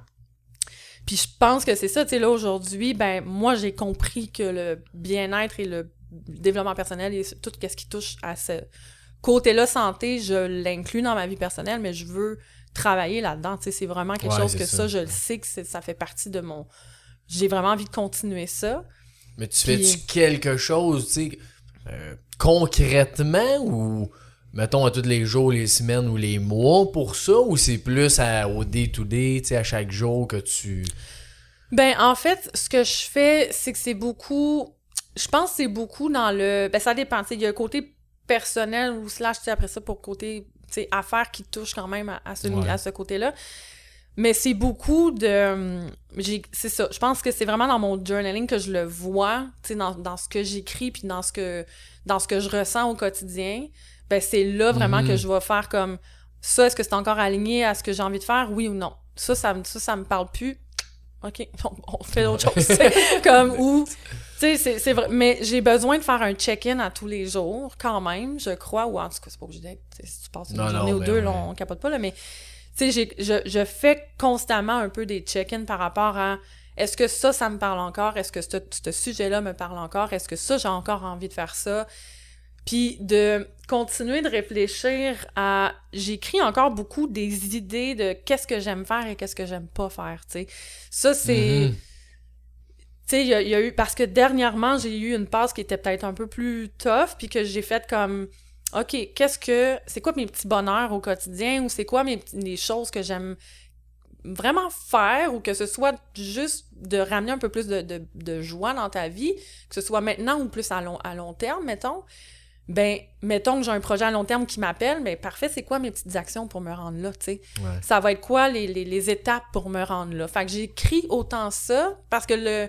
B: Puis je pense que c'est ça, tu sais, là, aujourd'hui, ben, moi, j'ai compris que le bien-être et le développement personnel et tout ce qui touche à ce côté-là santé, je l'inclus dans ma vie personnelle, mais je veux travailler là-dedans, tu sais, c'est vraiment quelque
A: Ouais,
B: chose que
A: ça.
B: ça, je le sais que ça fait partie de mon... J'ai vraiment envie de continuer ça.
A: Mais tu
B: Puis-
A: fais-tu quelque chose, tu sais, euh, concrètement ou mettons à tous les jours, les semaines ou les mois pour ça ou c'est plus à, au day-to-day, tu sais, à chaque jour que tu.
B: Ben, en fait, ce que je fais, c'est que c'est beaucoup. Je pense que c'est beaucoup dans le. Ben, ça dépend. Il y a un côté personnel ou slash, tu sais, après ça, pour côté, tu sais, affaires qui touchent quand même à, à ce,
A: Ouais.
B: à ce côté-là. Mais c'est beaucoup de. hum, C'est ça. Je pense que c'est vraiment dans mon journaling que je le vois, tu sais, dans, dans ce que j'écris puis dans ce que dans ce que je ressens au quotidien. Ben, c'est là vraiment
A: Mhm.
B: que je vais faire comme ça, est-ce que c'est encore aligné à ce que j'ai envie de faire, oui ou non. Ça, ça, me- ça, ça me parle plus. OK, on, on fait d'autres choses. C'est comme où. Tu sais, c'est- vrai. Mais j'ai besoin de faire un check-in à tous les jours, quand même, je crois. Ou en tout cas, c'est pas obligé d'être. Si tu passes une
A: Non, non,
B: journée ou
A: ben
B: deux, là, on capote pas, là. Mais, tu sais, j'ai- je, je fais constamment un peu des check-in par rapport à. Est-ce que ça, ça me parle encore? Est-ce que ce, ce sujet-là me parle encore? Est-ce que ça, j'ai encore envie de faire ça? Puis de continuer de réfléchir à... J'écris encore beaucoup des idées de qu'est-ce que j'aime faire et qu'est-ce que j'aime pas faire, tu sais. Ça, c'est...
A: Mhm.
B: Tu sais, il y, a- il y a eu... Parce que dernièrement, j'ai eu une passe qui était peut-être un peu plus tough, puis que j'ai fait comme... OK, qu'est-ce que... C'est quoi mes petits bonheurs au quotidien, ou c'est quoi mes, les choses que j'aime vraiment faire, ou que ce soit juste de ramener un peu plus de, de, de joie dans ta vie, que ce soit maintenant ou plus à long, à long terme, mettons ben, mettons que j'ai un projet à long terme qui m'appelle, mais parfait, c'est quoi mes petites actions pour me rendre là, tu sais?
A: Ouais.
B: Ça va être quoi les, les, les étapes pour me rendre là? Fait que j'écris autant ça, parce que le...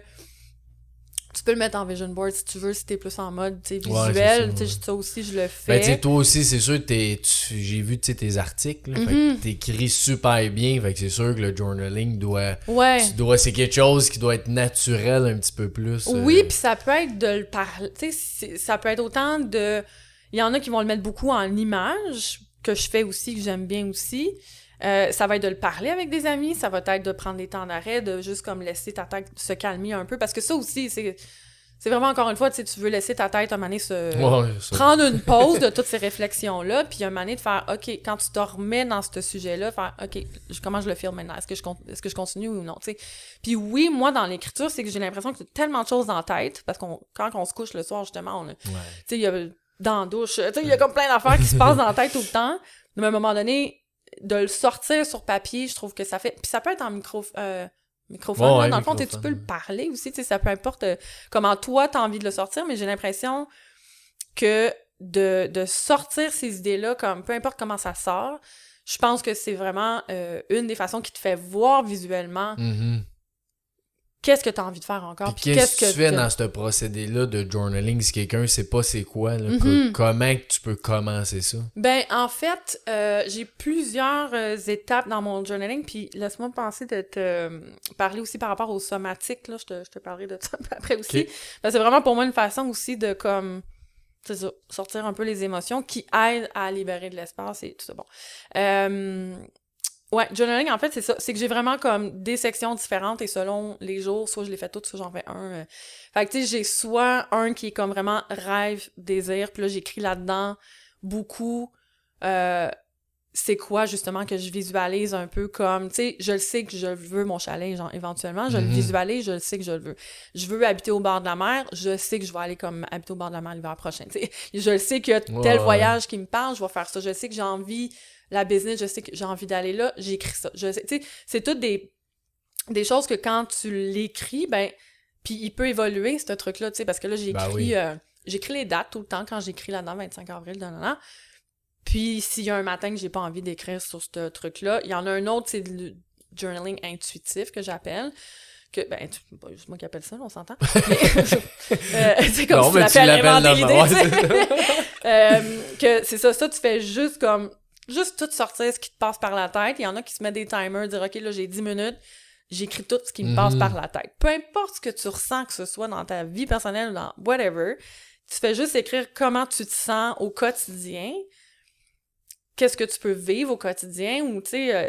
B: Tu peux le mettre en vision board si tu veux, si t'es plus en mode,
A: Ouais,
B: visuel,
A: c'est ça, ouais.
B: aussi, je le
A: Ben,
B: fais.
A: tu sais, toi aussi, c'est sûr, j'ai vu tes articles. là, t'écris super bien. Fait que c'est sûr que le journaling doit.
B: ouais.
A: Tu dois, c'est quelque chose qui doit être naturel un petit peu plus. euh,
B: Oui, puis ça peut être de le parler. Tu sais, c'est- ça peut être autant de. Il y en a qui vont le mettre beaucoup en image, que je fais aussi, que j'aime bien aussi. Euh, ça va être de le parler avec des amis, ça va être de prendre des temps d'arrêt, de juste comme laisser ta tête se calmer un peu. Parce que ça aussi, c'est. C'est vraiment encore une fois, tu sais, tu veux laisser ta tête un moment donné se.
A: Ouais.
B: Prendre une pause de toutes ces réflexions-là, puis un moment donné de faire, OK, quand tu te remets dans ce sujet-là, faire, OK, je- comment je le file maintenant? Est-ce que je, est-ce que je continue ou non? tu sais? Puis oui, moi, dans l'écriture, c'est que j'ai l'impression que j'ai tellement de choses dans la tête, parce qu'on quand on se couche le soir, justement, on a- tu
A: Ouais.
B: sais, il y a dans la douche, tu sais, il y a comme plein d'affaires qui se passent dans la tête tout le temps. Mais à un moment donné, de le sortir sur papier, je trouve que ça fait... Puis ça peut être en micro... euh, microphone,
A: Ouais,
B: là,
A: ouais,
B: dans le fond, tu peux le parler aussi, tu sais, ça peu importe euh, comment toi, t'as envie de le sortir, mais j'ai l'impression que de, de sortir ces idées-là, comme peu importe comment ça sort, je pense que c'est vraiment euh, une des façons qui te fait voir visuellement
A: Mhm.
B: Qu'est-ce que tu as envie de faire encore?
A: Puis
B: Puis
A: qu'est-ce que tu fais dans ce procédé-là de journaling si quelqu'un sait pas c'est quoi? Là,
B: Mhm.
A: comment tu peux commencer ça?
B: Ben, en fait, euh, j'ai plusieurs euh, étapes dans mon journaling, puis laisse-moi penser de te euh, parler aussi par rapport aux somatiques, là, je te, je te parlerai de ça après aussi. Que c'est vraiment pour moi une façon aussi de, comme, ça, sortir un peu les émotions qui aident à libérer de l'espace et tout ça. Bon. Ouais, journaling, en fait, c'est ça. C'est que j'ai vraiment comme des sections différentes et selon les jours, soit je les fais toutes, soit j'en fais un. euh. Fait que, tu sais, j'ai soit un qui est comme vraiment rêve, désir, puis là, j'écris là-dedans beaucoup. euh, c'est quoi justement que je visualise un peu comme, tu sais, je le sais que je veux mon chalet, genre, éventuellement, je le
A: Mhm.
B: visualise, je le sais que je le veux. Je veux habiter au bord de la mer, je sais que je vais aller comme habiter au bord de la mer l'hiver prochain, tu sais. Je le sais qu'il y a
A: Ouais,
B: tel
A: ouais.
B: voyage qui me parle, je vais faire ça. Je sais que j'ai envie, la business, je sais que j'ai envie d'aller là, j'écris ça. Je sais, tu sais, c'est toutes des, des choses que quand tu l'écris, ben, puis il peut évoluer, ce truc-là, tu sais, parce que là,
A: Ben oui.
B: euh, j'écris les dates tout le temps quand j'écris là-dedans, 25 avril, nanana. Puis s'il y a un matin que j'ai pas envie d'écrire sur ce truc-là, il y en a un autre, c'est le journaling intuitif que j'appelle. Que, ben, c'est pas juste moi qui appelle ça, on s'entend. Euh, c'est comme
A: Non,
B: si tu l'appelles inventer l'idée,
A: ouais.
B: Euh, que c'est ça, ça, tu fais juste comme, juste tout sortir ce qui te passe par la tête. Il y en a qui se mettent des timers, dire, OK, là, j'ai 10 minutes, j'écris tout ce qui me passe
A: Mhm.
B: par la tête. Peu importe ce que tu ressens, que ce soit dans ta vie personnelle ou dans whatever, tu fais juste écrire comment tu te sens au quotidien, qu'est-ce que tu peux vivre au quotidien, ou, tu sais, euh,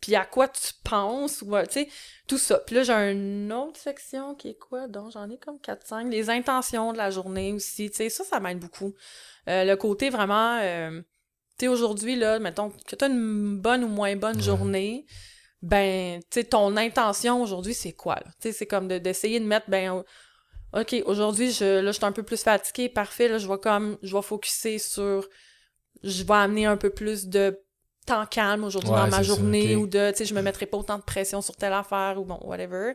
B: puis à quoi tu penses, ou, euh, tu sais, tout ça. Puis là, j'ai une autre section qui est quoi, donc j'en ai comme 4-5, les intentions de la journée aussi, tu sais, ça, ça m'aide beaucoup. Euh, le côté vraiment, euh, tu sais, aujourd'hui, là, mettons, que tu as une bonne ou moins bonne
A: Ouais.
B: journée, ben, tu sais, ton intention aujourd'hui, c'est quoi, là? Tu sais, c'est comme de- d'essayer de mettre, ben, OK, aujourd'hui, je, là, je suis un peu plus fatiguée. Parfait, là, je vais comme, je vais focuser sur, je vais amener un peu plus de temps calme aujourd'hui
A: Ouais,
B: dans ma
A: ça,
B: journée ou de, tu sais, je me mettrai pas autant de pression sur telle affaire ou bon, whatever.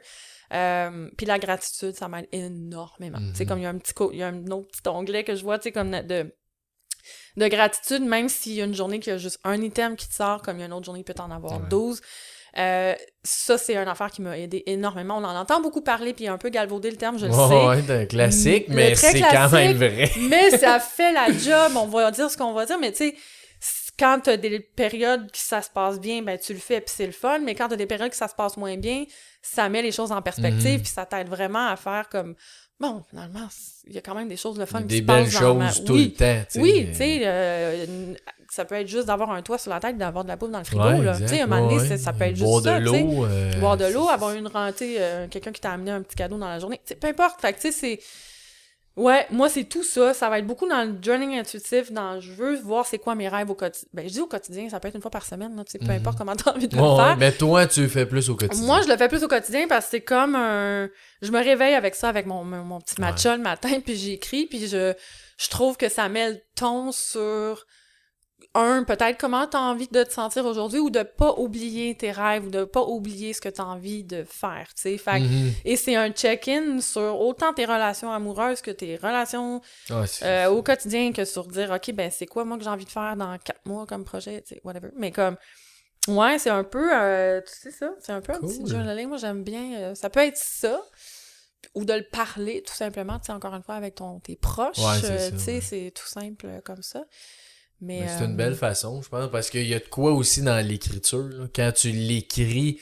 B: Euh, puis la gratitude, ça m'aide énormément. Tu sais, comme il y a un petit, il y a un autre petit onglet que je vois, tu sais, comme de, de gratitude, même s'il y a une journée qui a juste un item qui te sort, comme il y a une autre journée, il peut en avoir
A: Ouais.
B: 12. Euh, ça, c'est une affaire qui m'a aidé énormément. On en entend beaucoup parler, puis un peu galvaudé le terme, je le sais.
A: ouais, c'est un classique,
B: Le
A: mais c'est quand même vrai.
B: Mais ça fait la job, on va dire ce qu'on va dire, mais tu sais, quand t'as des périodes qui ça se passe bien, ben tu le fais puis c'est le fun, mais quand t'as des périodes que ça se passe moins bien, ça met les choses en perspective
A: Mhm.
B: puis ça t'aide vraiment à faire comme bon, finalement, il y a quand même des choses le fun qui
A: Des
B: se
A: belles
B: passent dans ma-
A: choses tout
B: oui.
A: le temps. tu sais.
B: Oui, tu sais, euh, ça peut être juste d'avoir un toit sur la tête, d'avoir de la bouffe dans le frigo,
A: Ouais,
B: là. Tu sais, un moment donné,
A: ouais,
B: ça peut être
A: Boire
B: juste ça,
A: de l'eau. euh,
B: Boire de l'eau, avoir une rentée, euh, quelqu'un qui t'a amené un petit cadeau dans la journée. Peu importe. Fait que, tu sais, c'est. Ouais, moi, c'est tout ça. Ça va être beaucoup dans le journaling intuitif, dans je veux voir c'est quoi mes rêves au quotidien. Ben, je dis au quotidien, ça peut être une fois par semaine, là, tu sais, peu
A: Mhm.
B: importe comment t'as envie de
A: Ouais,
B: le
A: ouais,
B: faire.
A: mais toi, tu le fais plus au quotidien.
B: Moi, je le fais plus au quotidien parce que c'est comme un. Je me réveille avec ça, avec mon, petit matcha le matin, puis j'écris, puis je, je trouve que ça met le ton sur. Un, peut-être comment tu as envie de te sentir aujourd'hui ou de pas oublier tes rêves ou de pas oublier ce que tu as envie de faire, tu sais. Fait
A: Mhm.
B: Et c'est un check-in sur autant tes relations amoureuses que tes relations euh, au quotidien que sur dire, OK, ben c'est quoi moi que j'ai envie de faire dans quatre mois comme projet, tu sais, whatever. Mais comme, ouais, c'est un peu, euh, tu sais ça, c'est un peu un petit journaling. Moi, j'aime bien, euh, ça peut être ça, ou de le parler tout simplement, tu sais, encore une fois, avec ton, tes proches.
A: Ouais,
B: tu sais, c'est tout simple comme ça. Mais,
A: Mais c'est une
B: euh,
A: belle façon, je pense, parce qu'il y a de quoi aussi dans l'écriture. Quand tu l'écris,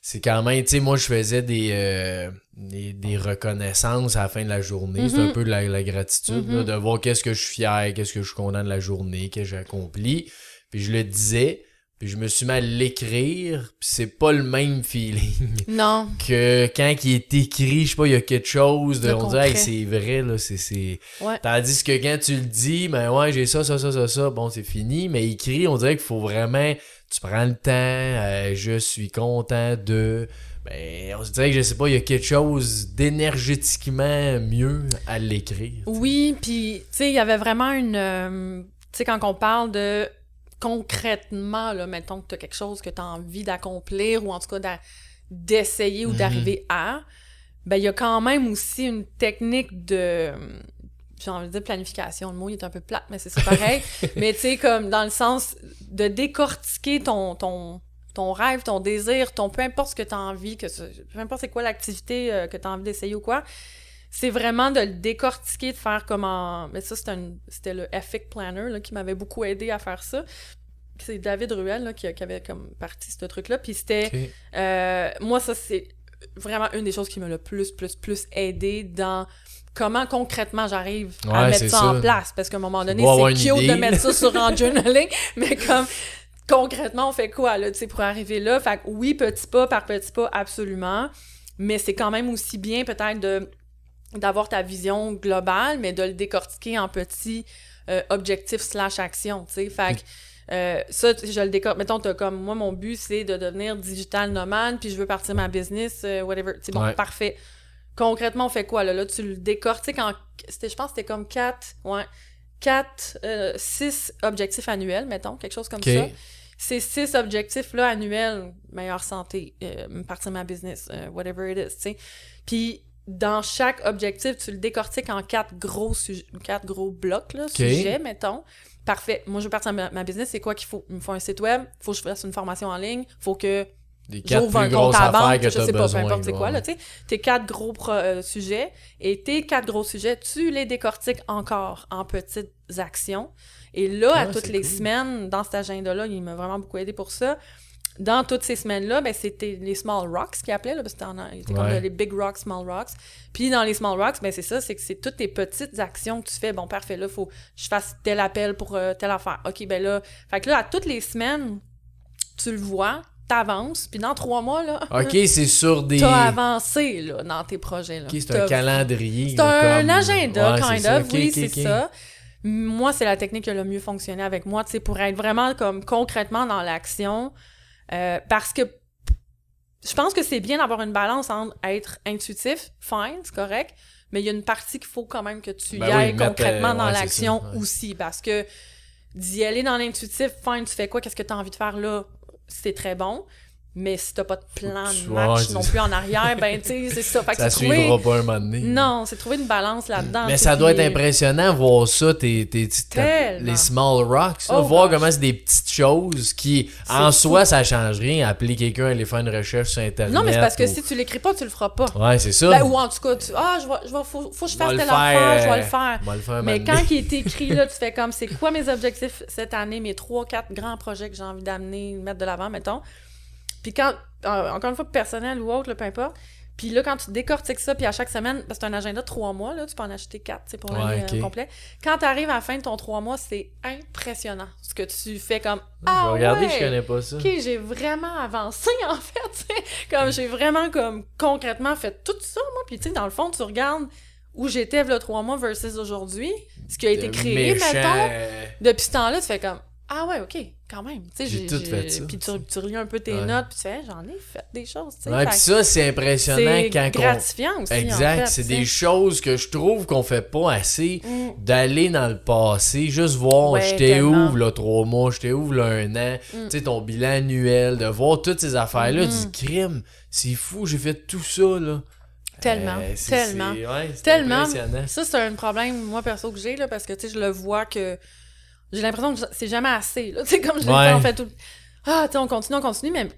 A: c'est quand même, tu sais, moi, je faisais des, euh, des, des reconnaissances à la fin de la journée. C'est un
B: Mhm.
A: peu de la, la gratitude, là,
B: Mhm.
A: de voir qu'est-ce que je suis fier, qu'est-ce que je suis content de la journée, qu'est-ce que j'ai accompli. Puis je le disais, puis je me suis mis à l'écrire, puis c'est pas le même feeling
B: Non.
A: que quand il est écrit, je sais pas, il y a quelque chose de.
B: De
A: On dirait, hey, c'est vrai, là, c'est. c'est-
B: Ouais.
A: Tandis que quand tu le dis, ben ouais, j'ai ça, ça, ça, ça, ça, bon, c'est fini. Mais écrit, on dirait qu'il faut vraiment. Tu prends le temps, euh, je suis content de. Ben, on se dirait que je sais pas, il y a quelque chose d'énergétiquement mieux à l'écrire.
B: Oui, puis, tu sais, il y avait vraiment une... euh, tu sais, quand on parle de concrètement, là, mettons que tu as quelque chose que tu as envie d'accomplir ou en tout cas d'essayer ou
A: Mhm.
B: d'arriver à, ben il y a quand même aussi une technique de... J'ai envie de dire planification, le mot il est un peu plate, mais c'est ça pareil. mais tu sais, comme dans le sens de décortiquer ton, ton, ton rêve, ton désir, ton peu importe ce que tu as envie, que ce- peu importe c'est quoi l'activité euh, que tu as envie d'essayer ou quoi, c'est vraiment de le décortiquer, de faire comment. Mais ça, c'était le Epic Planner là, qui m'avait beaucoup aidé à faire ça. C'est David Ruel là, qui, qui avait comme parti ce truc-là. Puis c'était. Euh, moi, ça, c'est vraiment une des choses qui m'a le plus, plus, plus aidé dans comment concrètement j'arrive à mettre ça, en place. Parce qu'à un moment donné, c'est cute
A: idée,
B: de mettre ça sur un journaling, mais comme concrètement, on fait quoi, là, pour arriver là? Fait que oui, petit pas par petit pas, absolument. Mais c'est quand même aussi bien, peut-être, de d'avoir ta vision globale, mais de le décortiquer en petits euh, objectifs slash actions, tu sais. Fait que, euh, ça, je le décortique. Mettons, t'as comme, moi, mon but, c'est de devenir digital nomade, puis je veux partir ma business, euh, whatever. C'est bon,
A: Ouais.
B: parfait. Concrètement, on fait quoi, là? Là, tu le décortiques en... C'était, je pense que c'était comme quatre, ouais, quatre, euh, six objectifs annuels, mettons, quelque chose comme ça ces six objectifs-là annuels, meilleure santé, euh, partir ma business, euh, whatever it is, tu sais. Puis, dans chaque objectif, tu le décortiques en quatre gros, sujets, quatre gros blocs, là, sujets, mettons. Parfait. Moi, je veux partir ma, ma business. C'est quoi qu'il faut? Il me faut un site web, il faut que je fasse une formation en ligne, il faut que
A: Des quatre
B: j'ouvre un compte à banque,
A: que
B: je sais pas, peu importe c'est quoi, là, tu sais. Tes quatre gros pro- euh, sujets, et tes quatre gros sujets, tu les décortiques encore en petites actions. Et là, à
A: Ah,
B: toutes les
A: cool.
B: semaines, dans cet agenda-là, il m'a vraiment beaucoup aidé pour ça. Dans toutes ces semaines-là, ben, c'était les small rocks qu'ils appelaient, là, parce que c'était comme les big rocks, small rocks. Puis dans les small rocks, ben, c'est ça, c'est que c'est toutes tes petites actions que tu fais. Bon, parfait, là, faut que je fasse tel appel pour euh, telle affaire. OK, ben là, fait que là, à toutes les semaines, tu le vois, t'avances, puis dans trois mois, là,
A: Ok, c'est sur des.
B: t'as avancé, là, dans tes projets, là.
A: Ok, c'est un calendrier.
B: c'est un
A: comme-
B: agenda,
A: Ouais,
B: kind of, oui, c'est ça. Moi, c'est la technique qui a le mieux fonctionné avec moi, tu sais, pour être vraiment comme concrètement dans l'action. Euh, parce que je pense que c'est bien d'avoir une balance entre être intuitif, fine, c'est correct, mais il y a une partie qu'il faut quand même que tu y
A: Ben oui,
B: ailles
A: mettre,
B: concrètement
A: euh,
B: dans
A: ouais,
B: l'action
A: ouais.
B: aussi, parce que d'y aller dans l'intuitif, fine, tu fais quoi, qu'est-ce que tu as envie de faire là, c'est très bon. Mais si t'as pas de plan de match non plus en arrière, ben tu sais, c'est ça. Fait que
A: Ça
B: c'est trouver...
A: suivra pas un moment donné.
B: Non, c'est trouver une balance là-dedans.
A: Mais ça doit être impressionnant voir ça, tes, tes, les small rocks, là,
B: Oh
A: voir comment c'est des petites choses qui, en soi, ça change rien. Appeler quelqu'un à aller faire une recherche sur Internet.
B: Non, mais c'est parce que
A: ou-
B: si tu l'écris pas, tu le feras pas.
A: Ouais, c'est ça.
B: Ben, ou en tout cas, tu... ah, je vais, je vais, faut, faut que je fasse
A: le
B: telle
A: faire,
B: affaire, je vais le faire.
A: le faire
B: Mais quand il est écrit, là, tu fais comme, c'est quoi mes objectifs cette année, mes trois, quatre grands projets que j'ai envie d'amener, mettre de l'avant, mettons. Puis quand, euh, encore une fois, personnel ou autre, là, peu importe. Puis là, quand tu décortiques ça, puis à chaque semaine, parce que c'est un agenda de trois mois, là, tu peux en acheter quatre, c'est pour l'année
A: Ouais,
B: euh, complet. Quand tu arrives à la fin de ton trois mois, c'est impressionnant. Ce que tu fais comme, ah
A: vais regarder,
B: ouais!
A: je connais pas ça.
B: OK, j'ai vraiment avancé, en fait, tu sais. Comme j'ai vraiment, comme, concrètement fait tout ça, moi. Puis, tu sais, dans le fond, tu regardes où j'étais, le trois mois versus aujourd'hui, ce qui a été créé, mettons. Depuis ce temps-là, tu fais comme, ah ouais, OK, quand même. Tu sais,
A: J'ai tout fait ça.
B: Puis tu, tu relis un peu tes
A: Ouais.
B: notes, puis tu fais, j'en ai fait des choses, sais.
A: Ouais,
B: que
A: ça, c'est impressionnant
B: c'est
A: quand on...
B: gratifiant aussi,
A: Exact,
B: en fait,
A: c'est
B: sais.
A: des choses que je trouve qu'on fait pas assez
B: Mm.
A: d'aller dans le passé, juste voir
B: Ouais,
A: j'étais
B: tellement.
A: où là trois mois, j'étais où là un an,
B: Mm.
A: tu sais ton bilan annuel, de voir toutes ces affaires là,
B: Mhm.
A: du crime, c'est fou, j'ai fait tout ça là.
B: Tellement,
A: Euh, c'est-
B: tellement.
A: c'est- ouais, c'est
B: Tellement. Ça, c'est un problème, moi, perso, que j'ai, là, parce que, tu sais, je le vois que j'ai l'impression que c'est jamais assez. Tu sais, comme je l'ai
A: Ouais.
B: on fait tout. Ah, tu sais, on continue, on continue, mais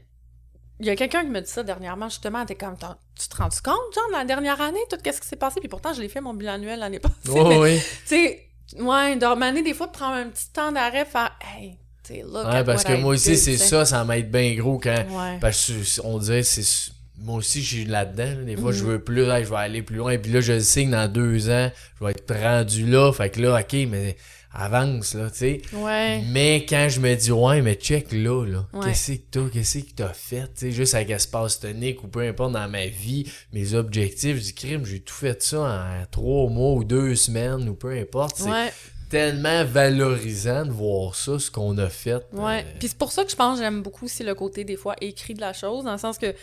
B: il y a quelqu'un qui me dit ça dernièrement, justement, t'es comme, tu te rends compte, genre, de la dernière année, tout qu'est-ce qui s'est passé, puis pourtant, je l'ai fait mon bilan annuel l'année passée. Mais,
A: ouais.
B: tu sais, ouais, dormaner, des fois, de prendre un petit temps d'arrêt, faire, hey, tu sais, look
A: Ouais,
B: at
A: parce
B: what
A: que
B: I
A: moi aussi c'est
B: tu
A: ça, ça m'aide bien gros quand
B: Ouais.
A: Parce que on dirait c'est moi aussi je suis là-dedans. là. Des fois je
B: Mhm.
A: veux plus, je vais aller plus loin. Puis là je sais que dans deux ans, je vais être rendu là. Fait que là, ok, mais avance là, tu sais.
B: Ouais.
A: Mais quand je me dis ouais, mais check là, là.
B: Ouais.
A: Qu'est-ce que t'as, qu'est-ce que t'as fait, tu sais, juste avec espace tonique ou peu importe dans ma vie, mes objectifs du crime, j'ai tout fait ça en trois mois ou deux semaines ou peu importe. C'est
B: Ouais.
A: tellement valorisant de voir ça, ce qu'on a fait.
B: Ouais.
A: Euh,
B: Puis c'est pour ça que je pense que j'aime beaucoup aussi le côté des fois écrit de la chose, dans le sens que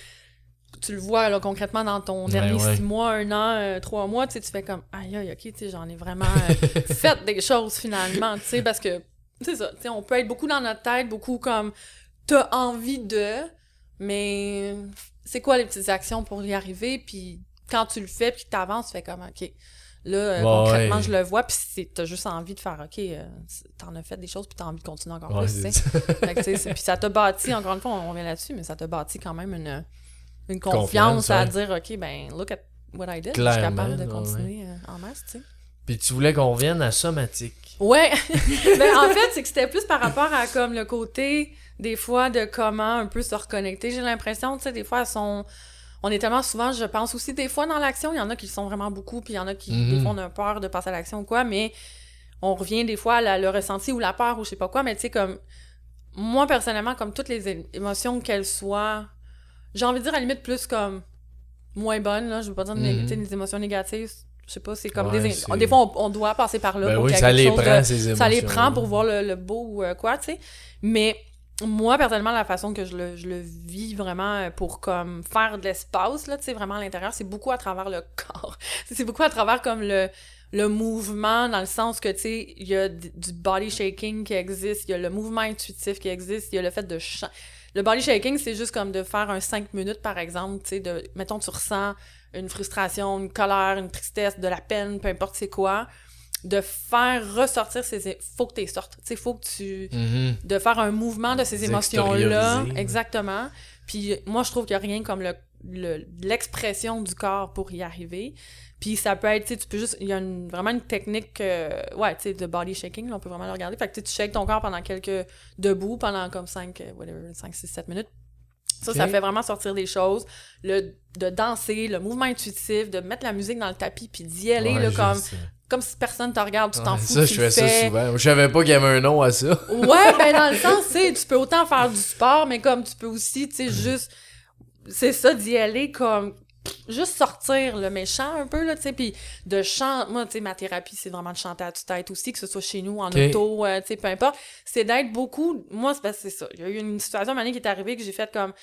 B: tu le vois là, concrètement dans ton
A: Ouais,
B: dernier
A: ouais.
B: six mois, un an, euh, trois mois, tu fais comme aïe aïe ok, tu sais, j'en ai vraiment euh, fait des choses finalement, tu sais, parce que c'est ça, tu sais, on peut être beaucoup dans notre tête, beaucoup comme t'as envie de, mais c'est quoi les petites actions pour y arriver, puis quand tu le fais puis que t'avances, tu fais comme ok. Là, euh, concrètement,
A: ouais.
B: je le vois, puis t'as juste envie de faire, OK, euh, t'en as fait des choses, puis t'as envie de continuer encore
A: ouais,
B: plus, tu sais. puis ça t'a bâti, encore une fois, on revient là-dessus, mais ça t'a bâti quand même une, une confiance,
A: Confiance,
B: à dire, OK, ben, look at what I did. Je suis capable de continuer euh, en masse, tu sais.
A: Puis tu voulais qu'on revienne à somatique.
B: Ouais, mais en fait, c'est que c'était plus par rapport à comme le côté, des fois, de comment un peu se reconnecter. J'ai l'impression, tu sais, des fois, elles sont... On est tellement souvent, je pense aussi, des fois, dans l'action, il y en a qui le sont vraiment beaucoup, puis il y en a qui, des
A: Mhm.
B: fois, on a peur de passer à l'action ou quoi, mais on revient des fois à la- le ressenti ou la peur ou je sais pas quoi, mais tu sais, comme... Moi, personnellement, comme toutes les émotions qu'elles soient, j'ai envie de dire, à la limite, plus comme moins bonnes, là, je veux pas dire né-
A: Mhm.
B: des émotions négatives, je sais pas, c'est comme
A: Ouais,
B: des... Des fois, on, on doit passer par là
A: Ben
B: pour
A: oui, ça les
B: chose de-
A: prend, ces émotions.
B: ça les prend pour voir le, le beau ou euh, quoi, tu sais. Mais moi, personnellement, la façon que je le, je le vis vraiment euh, pour comme faire de l'espace, là, tu sais, vraiment à l'intérieur, c'est beaucoup à travers le corps. c'est beaucoup à travers comme le, le mouvement, dans le sens que, tu sais, il y a d- du body shaking qui existe, il y a le mouvement intuitif qui existe, il y a le fait de... chan- Le body shaking, c'est juste comme de faire un 5 minutes, par exemple, tu sais, de... Mettons, tu ressens une frustration, une colère, une tristesse, de la peine, peu importe c'est quoi, de faire ressortir ces... Faut que tu les sortes. Tu sais, faut que tu de faire un mouvement de ces émotions-là. Exactement. Puis moi, je trouve qu'il n'y a rien comme le le- l'expression du corps pour y arriver. Puis ça peut être, tu sais, tu peux juste, il y a une- vraiment une technique, euh, ouais, tu sais, de body shaking, là, on peut vraiment le regarder. Fait que tu sais, tu shakes ton corps pendant quelques, debout, pendant comme 5, whatever, 5, 6, 7 minutes. Ça, ça fait vraiment sortir des choses. Le, de danser, le mouvement intuitif, de mettre la musique dans le tapis, puis d'y aller,
A: Ouais,
B: là, comme,
A: euh,
B: comme si personne te regarde, tu t'en
A: ouais,
B: fous,
A: Ça,
B: tu
A: je fais ça
B: fais.
A: souvent. Je savais pas qu'il y avait un nom à ça.
B: Ouais, ben dans le sens, tu sais, tu peux autant faire du sport, mais comme tu peux aussi, tu sais, juste, c'est ça, d'y aller comme, juste sortir le méchant un peu, là, tu sais, puis de chanter, moi, tu sais, ma thérapie, c'est vraiment de chanter à tue-tête aussi, que ce soit chez nous, en auto, euh, tu sais, peu importe, c'est d'être beaucoup, moi, c'est parce que c'est ça, il y a eu une situation, une année qui est arrivée, que j'ai fait comme,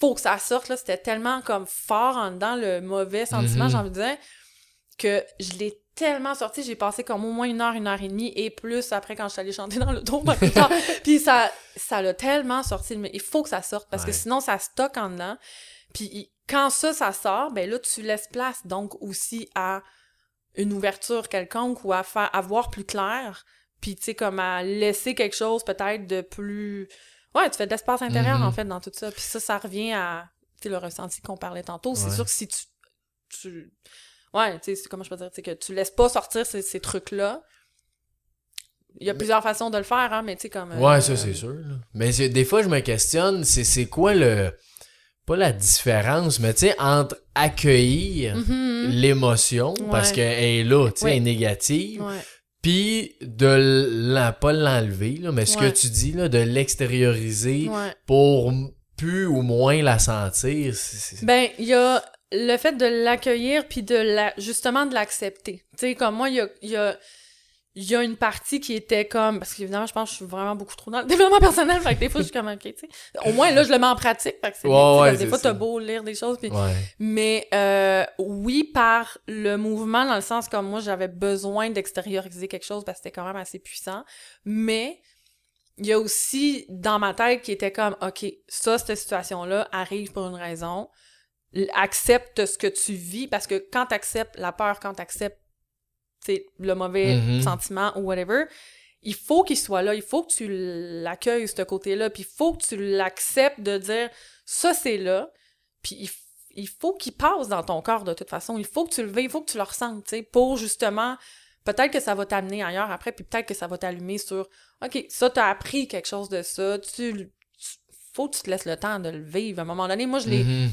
B: faut que ça sorte, là, c'était tellement comme fort en dedans, le mauvais sentiment,
A: Mhm.
B: j'ai envie de dire, que je l'ai tellement sorti, j'ai passé comme au moins une heure, une heure et demie et plus après quand je suis allée chanter dans le dos. puis ça ça l'a tellement sorti, mais il faut que ça sorte parce que sinon ça stocke en dedans. Puis quand ça, ça sort, ben là, tu laisses place donc aussi à une ouverture quelconque ou à faire à voir plus clair puis tu sais comme à laisser quelque chose peut-être de plus ouais tu fais de l'espace intérieur
A: Mhm.
B: en fait dans tout ça puis ça ça revient à tu sais le ressenti qu'on parlait tantôt c'est
A: Ouais.
B: sûr que si tu tu ouais tu sais comment je peux dire tu sais que tu laisses pas sortir ces, ces trucs là il y a plusieurs façons de le faire hein mais tu sais comme
A: Ouais,
B: euh,
A: ça c'est sûr. là. Mais des fois, je me questionne, c'est c'est quoi le. Pas la différence, mais tu sais, entre accueillir
B: mhm.
A: l'émotion,
B: Ouais.
A: parce qu'elle est là, tu sais,
B: Ouais.
A: elle est négative, puis de la, pas l'enlever, mais ce que tu dis, là, de l'extérioriser pour plus ou moins la sentir.
B: Ben, il y a le fait de l'accueillir puis de la justement de l'accepter. Tu sais comme moi il y a il y a il y a une partie qui était comme parce qu'évidemment je pense que je suis vraiment beaucoup trop dans le développement personnel fait que des fois je suis comme OK, tu sais. Au moins là je le mets en pratique fait que c'est
A: Ouais,
B: des fois t'as beau lire des choses puis
A: Ouais.
B: mais euh, oui, par le mouvement, dans le sens comme moi, j'avais besoin d'extérioriser quelque chose parce que c'était quand même assez puissant. Mais il y a aussi dans ma tête qui était comme, OK, ça, cette situation-là arrive pour une raison. Accepte ce que tu vis parce que quand tu acceptes la peur, quand tu acceptes le mauvais
A: Mhm.
B: sentiment ou whatever, il faut qu'il soit là, il faut que tu l'accueilles, ce côté-là, puis il faut que tu l'acceptes de dire ça, c'est là, puis il, il faut qu'il passe dans ton corps de toute façon, il faut que tu le vives, il faut que tu le ressentes, tu sais, pour justement, peut-être que ça va t'amener ailleurs après, puis peut-être que ça va t'allumer sur, OK, ça, t'as appris quelque chose de ça, tu, tu- faut que tu te laisses le temps de le vivre. À un moment donné, moi, je l'ai,
A: Mhm.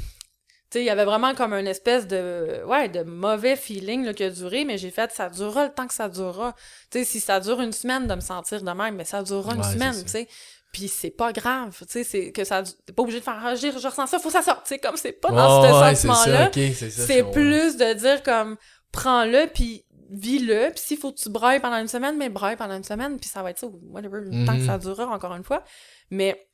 B: Tu sais, il y avait vraiment comme une espèce de, ouais, de mauvais feeling là, qui a duré, mais j'ai fait, ça durera le temps que ça durera. Tu sais, si ça dure une semaine de me sentir de même, mais ça durera une
A: Ouais,
B: semaine, tu sais. Puis c'est pas grave, tu sais, c'est que ça, t'es pas obligé de faire, ah, je, ressens ça, faut que ça sorte, tu sais, comme c'est pas dans ce
A: ouais, c'est
B: sentiment-là.
A: c'est
B: plus de dire comme, prends-le, puis vis-le, puis s'il faut que tu brailles pendant une semaine, mais braille pendant une semaine, puis ça va être ça, whatever, le temps que ça durera, encore une fois. Mais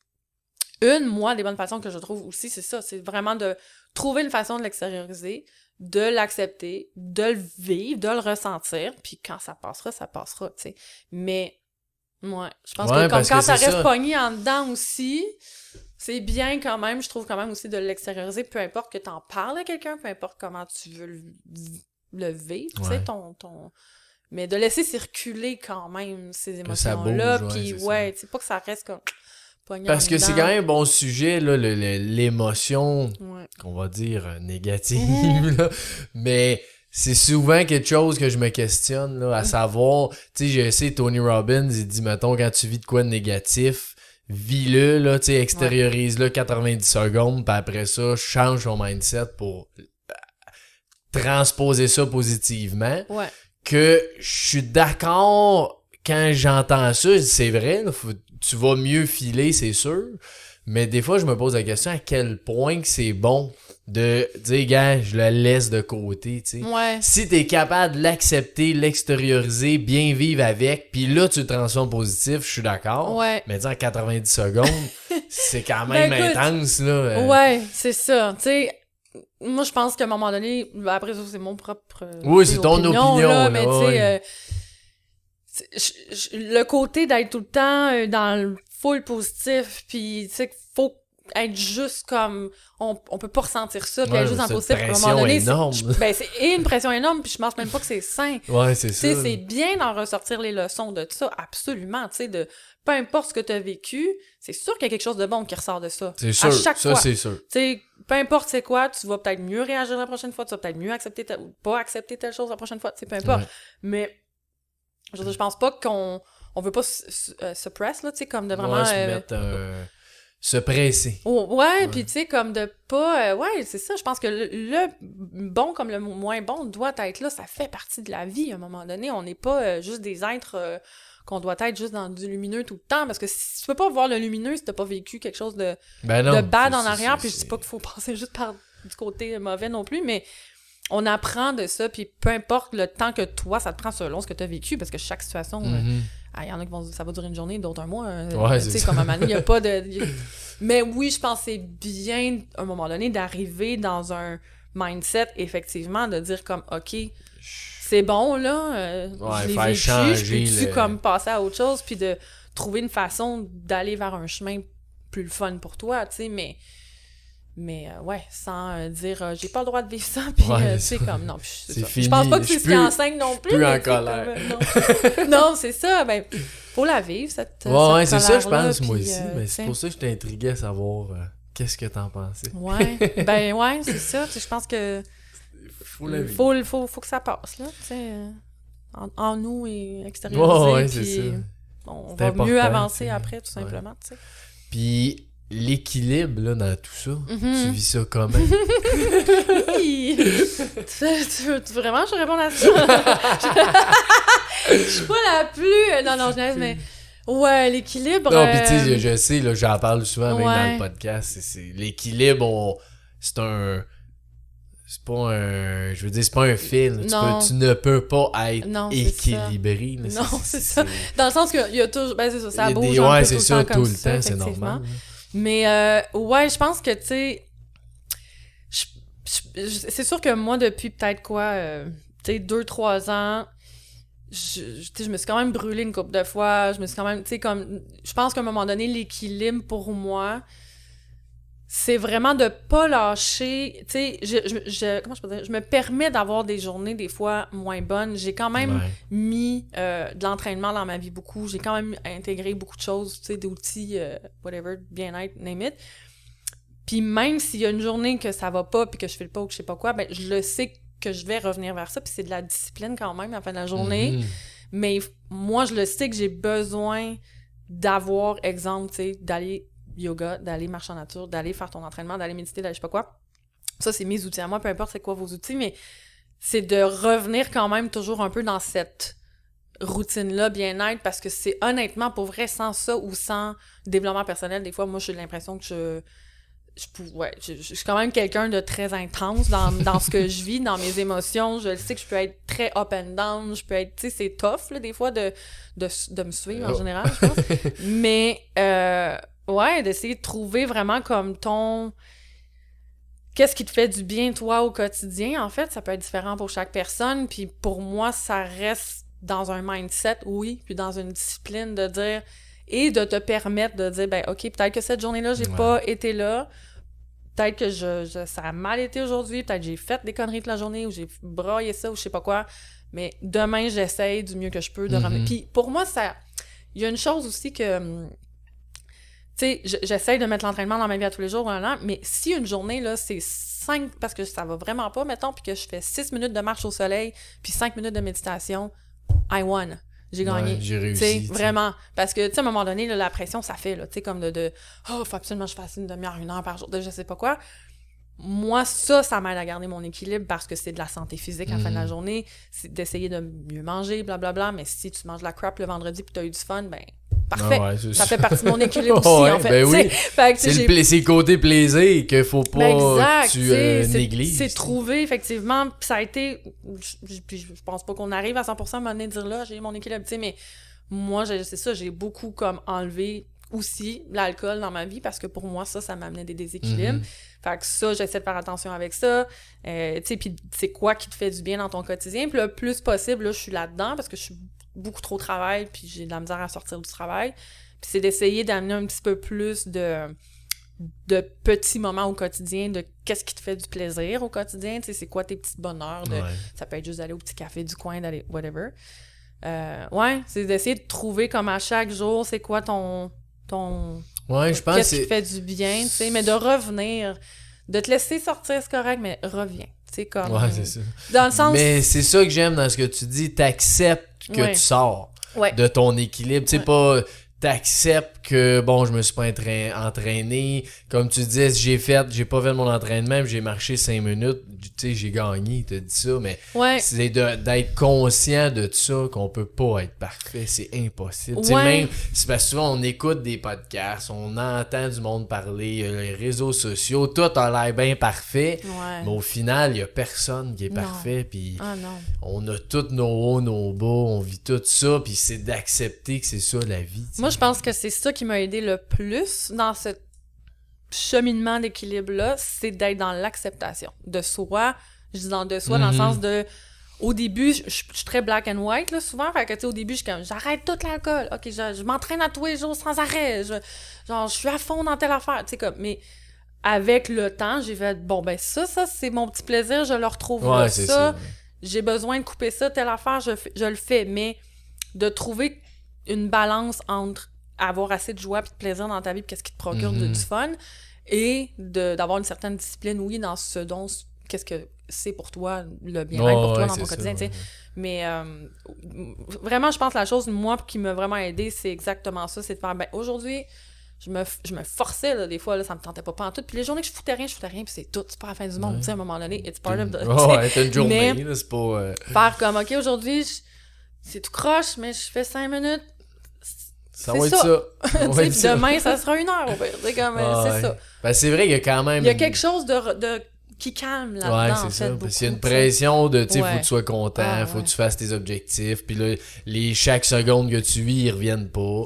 B: une, moi, des bonnes façons que je trouve aussi, c'est ça, c'est vraiment de trouver une façon de l'extérioriser, de l'accepter, de le vivre, de le ressentir, puis quand ça passera, ça passera, tu sais. Mais, ouais, je pense
A: Ouais,
B: que comme quand ça reste
A: ça.
B: pogné en dedans aussi, c'est bien quand même, je trouve quand même aussi de l'extérioriser, peu importe que t'en parles à quelqu'un, peu importe comment tu veux le, le vivre, tu sais,
A: Ouais.
B: ton, ton... Mais de laisser circuler quand même ces émotions-là, puis ouais, tu sais, pas que ça reste comme
A: Parce que c'est quand même un bon sujet, l'émotion
B: Ouais.
A: qu'on va dire euh, négative, là. mais c'est souvent quelque chose que je me questionne, là, à savoir, tu sais, je sais, Tony Robbins, il dit, mettons, quand tu vis de quoi de négatif, vis-le, là, tu sais, extériorise-le 90 secondes, puis après ça, change ton mindset pour euh, transposer ça positivement
B: Ouais.
A: que je suis d'accord quand j'entends ça, c'est vrai, là, faut- tu vas mieux filer, c'est sûr. Mais des fois, je me pose la question à quel point que c'est bon de dire, gars, je le laisse de côté, tu sais.
B: Ouais.
A: Si t'es capable de l'accepter, l'extérioriser, bien vivre avec, puis là, tu le transformes positif, je suis d'accord.
B: Ouais.
A: Mais dire 90 secondes, c'est quand même
B: Ben, écoute,
A: intense, là. euh.
B: Ouais, c'est ça. Tu sais, moi, je pense qu'à un moment donné, ben, après ça, c'est mon propre. euh,
A: Oui, c'est ton opinion, là,
B: mais tu
A: ouais.
B: sais, euh, je- je- le côté d'être tout le temps euh, dans le full positif, puis tu sais, qu'il faut être juste comme. On, on peut pas ressentir ça, puis
A: Ouais,
B: être juste dans
A: c'est
B: le
A: une
B: positif. À un moment donné,
A: énorme.
B: je- ben, c'est une pression énorme, puis je pense même pas que c'est sain.
A: Ouais, c'est
B: Tu
A: ça.
B: sais, c'est bien d'en ressortir les leçons de ça, absolument. Tu sais, de peu importe ce que tu as vécu, c'est sûr qu'il y a quelque chose de bon qui ressort de ça.
A: C'est
B: À
A: sûr.
B: chaque
A: ça,
B: fois.
A: c'est sûr.
B: Tu sais, peu importe c'est quoi, tu vas peut-être mieux réagir la prochaine fois, tu vas peut-être mieux accepter telle- ou pas accepter telle chose la prochaine fois, tu sais, peu importe.
A: Ouais.
B: Mais je, pense pas qu'on on veut pas s- s- euh, suppress, là, tu sais, comme de vraiment...
A: Ouais, se
B: euh,
A: mettre un- se presser.
B: Oh, ouais, puis tu sais, comme de pas... euh, ouais, c'est ça, je pense que le, le bon comme le moins bon doit être là, ça fait partie de la vie à un moment donné. On n'est pas euh, juste des êtres euh, qu'on doit être juste dans du lumineux tout le temps, parce que si, tu peux pas voir le lumineux si t'as pas vécu quelque chose de,
A: Ben non.
B: de bad en arrière, puis je dis pas qu'il faut passer juste par du côté mauvais non plus, mais on apprend de ça, puis peu importe le temps que toi, ça te prend selon ce que tu as vécu, parce que chaque situation... euh,
A: Mhm.
B: ah, il y en a qui vont dire ça va durer une journée, d'autres un mois. euh,
A: Ouais,
B: tu sais, comme à un il n'y a pas de. y Mais oui, je c'est bien, à un moment donné, d'arriver dans un mindset, effectivement, de dire comme, OK, c'est bon, là. euh,
A: Ouais,
B: je l'ai vécu,
A: changer
B: je peux-tu
A: le-
B: comme passer à autre chose, puis de trouver une façon d'aller vers un chemin plus le fun pour toi, tu sais, mais... Mais euh, ouais, sans euh, dire euh, j'ai pas le droit de vivre ça, puis
A: Ouais, c'est
B: comme non. c'est Je pense pas que
A: je
B: c'est ce qui enseigne non plus.
A: plus en colère.
B: comme, non. non, c'est ça. Ben, faut la vivre, cette.
A: Ouais, c'est ça, je pense, moi aussi. mais c'est pour ça que j'étais intrigué à savoir qu'est-ce que t'en pensais.
B: Ouais, ben ouais, c'est ça. Je pense que
A: Faut la vivre.
B: faut, faut, faut que ça passe, là, tu sais, en, en nous et extériorisé.
A: Ouais, ouais, c'est ça.
B: On va mieux avancer après, tout simplement, tu sais.
A: Puis l'équilibre, là, dans tout ça,
B: Mhm.
A: tu vis ça comment?
B: Hi! tu, veux- tu tu veux vraiment que je réponde à ça? je suis pas la plus... Non, non, je niaise, mais... Ouais, l'équilibre...
A: non, puis tu sais,
B: euh,
A: je, je sais, là, j'en parle souvent même dans le podcast. c'est- L'équilibre, on- c'est un. C'est pas un. Je veux dire, c'est pas un fil. Tu, peux- tu ne peux pas être
B: Non, ça.
A: équilibré.
B: Non, c'est ça. Dans le sens qu'il y a toujours... Ben, c'est ça,
A: il
B: ça
A: a
B: bouge
A: des- ouais, c'est ça, tout le temps, c'est normal.
B: Mais euh, ouais, je pense que, tu sais, c'est sûr que moi, depuis peut-être quoi, euh, tu sais, deux, trois ans, je, je- je me suis quand même brûlé une couple de fois. Je me suis quand même, tu sais, comme, je pense qu'à un moment donné, l'équilibre pour moi, c'est vraiment de pas lâcher, tu sais, je, je, je- comment je peux dire, je me permets d'avoir des journées des fois moins bonnes. J'ai quand même
A: Ouais.
B: mis euh, de l'entraînement dans ma vie beaucoup. J'ai quand même intégré beaucoup de choses, tu sais, d'outils, euh, whatever, bien-être, name it. Puis même s'il y a une journée que ça va pas, puis que je fais le pas ou que je sais pas quoi, ben je le sais que je vais revenir vers ça, puis c'est de la discipline quand même à la fin de la journée.
A: Mhm.
B: Mais moi, je le sais que j'ai besoin d'avoir, exemple, tu sais, d'aller yoga, d'aller marcher en nature, d'aller faire ton entraînement, d'aller méditer, d'aller je sais pas quoi. Ça, c'est mes outils à moi, peu importe c'est quoi vos outils, mais c'est de revenir quand même toujours un peu dans cette routine-là, bien-être, parce que c'est honnêtement, pour vrai, sans ça ou sans développement personnel, des fois, moi, j'ai l'impression que je... Je, ouais, je, je- je suis quand même quelqu'un de très intense dans, dans ce que je vis, dans mes émotions. Je le sais que je peux être très up and down. Je peux être, tu sais, c'est tough, là, des fois, de, de, de me suivre en
A: Oh.
B: général, je pense. Mais, euh, ouais, d'essayer de trouver vraiment comme ton. Qu'est-ce qui te fait du bien, toi, au quotidien? En fait, ça peut être différent pour chaque personne. Puis pour moi, ça reste dans un mindset, oui, puis dans une discipline de dire. Et de te permettre de dire, ben, OK, peut-être que cette journée-là, j'ai
A: Ouais.
B: pas été là. Peut-être que je, je- ça a mal été aujourd'hui. Peut-être que j'ai fait des conneries toute la journée ou j'ai braillé ça ou je sais pas quoi. Mais demain, j'essaye du mieux que je peux de
A: Mhm.
B: ramener. Puis pour moi, ça. Il y a une chose aussi que. Tu sais, j'essaye de mettre l'entraînement dans ma vie à tous les jours, mais si une journée, là, c'est 5, parce que ça va vraiment pas, mettons, puis que je fais 6 minutes de marche au soleil, puis 5 minutes de méditation, I won. J'ai gagné.
A: Ouais, j'ai réussi.
B: vraiment. Parce que, tu sais, à un moment donné, là, la pression, ça fait, là, tu sais, comme de, de oh, faut absolument que je fasse une demi-heure, une heure par jour, de je sais pas quoi. Moi, ça, ça m'aide à garder mon équilibre parce que c'est de la santé physique à la fin de la
A: Mhm.
B: journée. C'est d'essayer de mieux manger, blablabla. Mais si tu manges de la crap le vendredi puis t'as eu du fun, ben, parfait.
A: Ah ouais,
B: Ça fait partie de mon équilibre aussi,
A: Ouais,
B: en fait.
A: ben
B: tu
A: oui.
B: Fait tu
A: C'est le, pla- côté plaisir qu'il faut pas
B: ben, exact,
A: que tu
B: tu
A: euh,
B: c'est-
A: négliges.
B: C'est
A: tu sais.
B: trouvé, effectivement. Puis ça a été. je- Puis je pense pas qu'on arrive à 100% à un moment donné de dire là, j'ai mon équilibre, tu sais, mais moi, c'est ça, j'ai beaucoup comme enlevé aussi l'alcool dans ma vie parce que pour moi, ça, ça m'amenait des déséquilibres.
A: Mhm.
B: Fait que ça, j'essaie de faire attention avec ça. Euh, tu sais, puis c'est quoi qui te fait du bien dans ton quotidien? Puis le plus possible, là, je suis là-dedans parce que je suis beaucoup trop au travail, puis j'ai de la misère à sortir du travail. Puis c'est d'essayer d'amener un petit peu plus de de petits moments au quotidien, de qu'est-ce qui te fait du plaisir au quotidien, tu sais, c'est quoi tes petits bonheurs, de,
A: Ouais.
B: ça peut être juste d'aller au petit café du coin, d'aller whatever. Euh, ouais, c'est d'essayer de trouver comme à chaque jour, c'est quoi ton ton
A: Ouais, je pense
B: qu'est-ce qui
A: c'est.
B: fait du bien, tu sais, mais de revenir, de te laisser sortir, c'est correct, mais reviens, tu sais, comme...
A: Ouais, c'est ça.
B: Dans le sens...
A: Mais c'est ça que j'aime dans ce que tu dis. T'acceptes que
B: Ouais.
A: tu sors
B: Ouais.
A: de ton équilibre. Tu sais, pas. T'acceptes que, bon, je me suis pas entraîné. Comme tu disais, j'ai fait, j'ai pas fait mon entraînement, j'ai marché cinq minutes. Tu sais, j'ai gagné, t'as dit ça, mais
B: Ouais,
A: c'est d'être conscient de ça qu'on peut pas être parfait, c'est impossible.
B: Ouais.
A: même, c'est parce que souvent on écoute des podcasts, on entend du monde parler, euh, les réseaux sociaux, tout a l'air bien parfait,
B: ouais.
A: mais au final, il y a personne qui est
B: Non.
A: parfait, puis
B: Ah
A: on a tous nos hauts, nos bas, on vit tout ça, puis c'est d'accepter que c'est ça la vie.
B: Moi, je pense que c'est ça qui m'a aidé le plus dans ce cheminement d'équilibre-là, c'est d'être dans l'acceptation de soi. Je dis dans de soi, dans le
A: Mhm.
B: sens de au début, je je- je suis très black and white, là, souvent. Fait que, tu sais, au début, je suis comme, j'arrête tout l'alcool. OK, je, je m'entraîne à tous les jours sans arrêt. Je, genre, je suis à fond dans telle affaire. Tu sais, comme, mais avec le temps, j'ai fait, bon, ben, ça, ça, c'est mon petit plaisir, je le retrouve.
A: Ouais, c'est ça.
B: j'ai besoin de couper ça, telle affaire, je, je le fais. Mais de trouver une balance entre avoir assez de joie et de plaisir dans ta vie, qu'est-ce qui te procure de-
A: Mhm.
B: du fun, et de- d'avoir une certaine discipline, oui, dans ce dont, qu'est-ce que c'est pour toi, le bien-être pour toi
A: ouais,
B: dans ton
A: ça,
B: quotidien, tu sais.
A: ouais.
B: Mais euh, vraiment, je pense que la chose, moi, qui m'a vraiment aidé, c'est exactement ça, c'est de faire, ben, aujourd'hui, je me, je me forçais, là, des fois, là, ça me tentait pas pas en tout. Puis les journées que je foutais rien, je foutais rien, puis c'est tout, c'est pas la fin du monde,
A: Ouais.
B: tu sais, à un moment donné, it's part of the... tu sais.
A: Ouais, une journée, c'est pas. euh,
B: Faire comme, OK, aujourd'hui, c'est tout croche, mais je fais cinq minutes,
A: Ça va être
B: ça.
A: va être
B: demain, ça sera une heure, au pire. C'est comme, euh,
A: Ah,
B: c'est
A: ouais.
B: ça.
A: Ben, c'est vrai qu'il y a quand même.
B: Il y a quelque chose de, de qui calme là-dedans,
A: Ouais, c'est ça.
B: beaucoup,
A: Parce qu'il y a une pression de, tu sais, faut que tu sois content,
B: Ah,
A: faut
B: ouais.
A: que tu fasses tes objectifs, puis là, les, chaque seconde que tu vis, ils reviennent pas. Euh,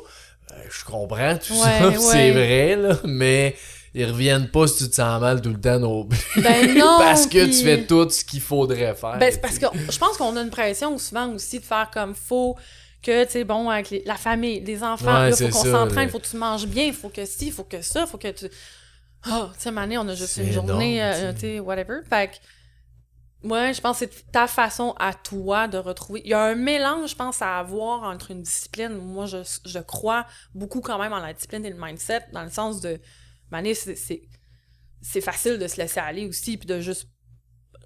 A: je comprends tout ça, c'est vrai, là, mais ils reviennent pas si tu te sens mal tout le temps non plus.
B: Ben non,
A: parce que tu fais tout ce qu'il faudrait faire.
B: Ben, c'est parce que je pense qu'on a une pression souvent aussi de faire comme faut que, tu sais, bon, avec les- la famille, les enfants,
A: Ouais, c'est
B: faut qu'on s'entraîne,
A: là.
B: faut que tu manges bien, faut que ci, faut que ça, faut que tu. Ah, tu sais, Mané, on a juste une journée, euh,
A: tu sais.
B: whatever. Fait que, ouais, je pense que c'est ta façon à toi de retrouver. Il y a un mélange, je pense, à avoir entre une discipline. Moi, je, je crois beaucoup quand même en la discipline et le mindset, dans le sens de. Mané, c'est- c'est c'est facile de se laisser aller aussi, puis de juste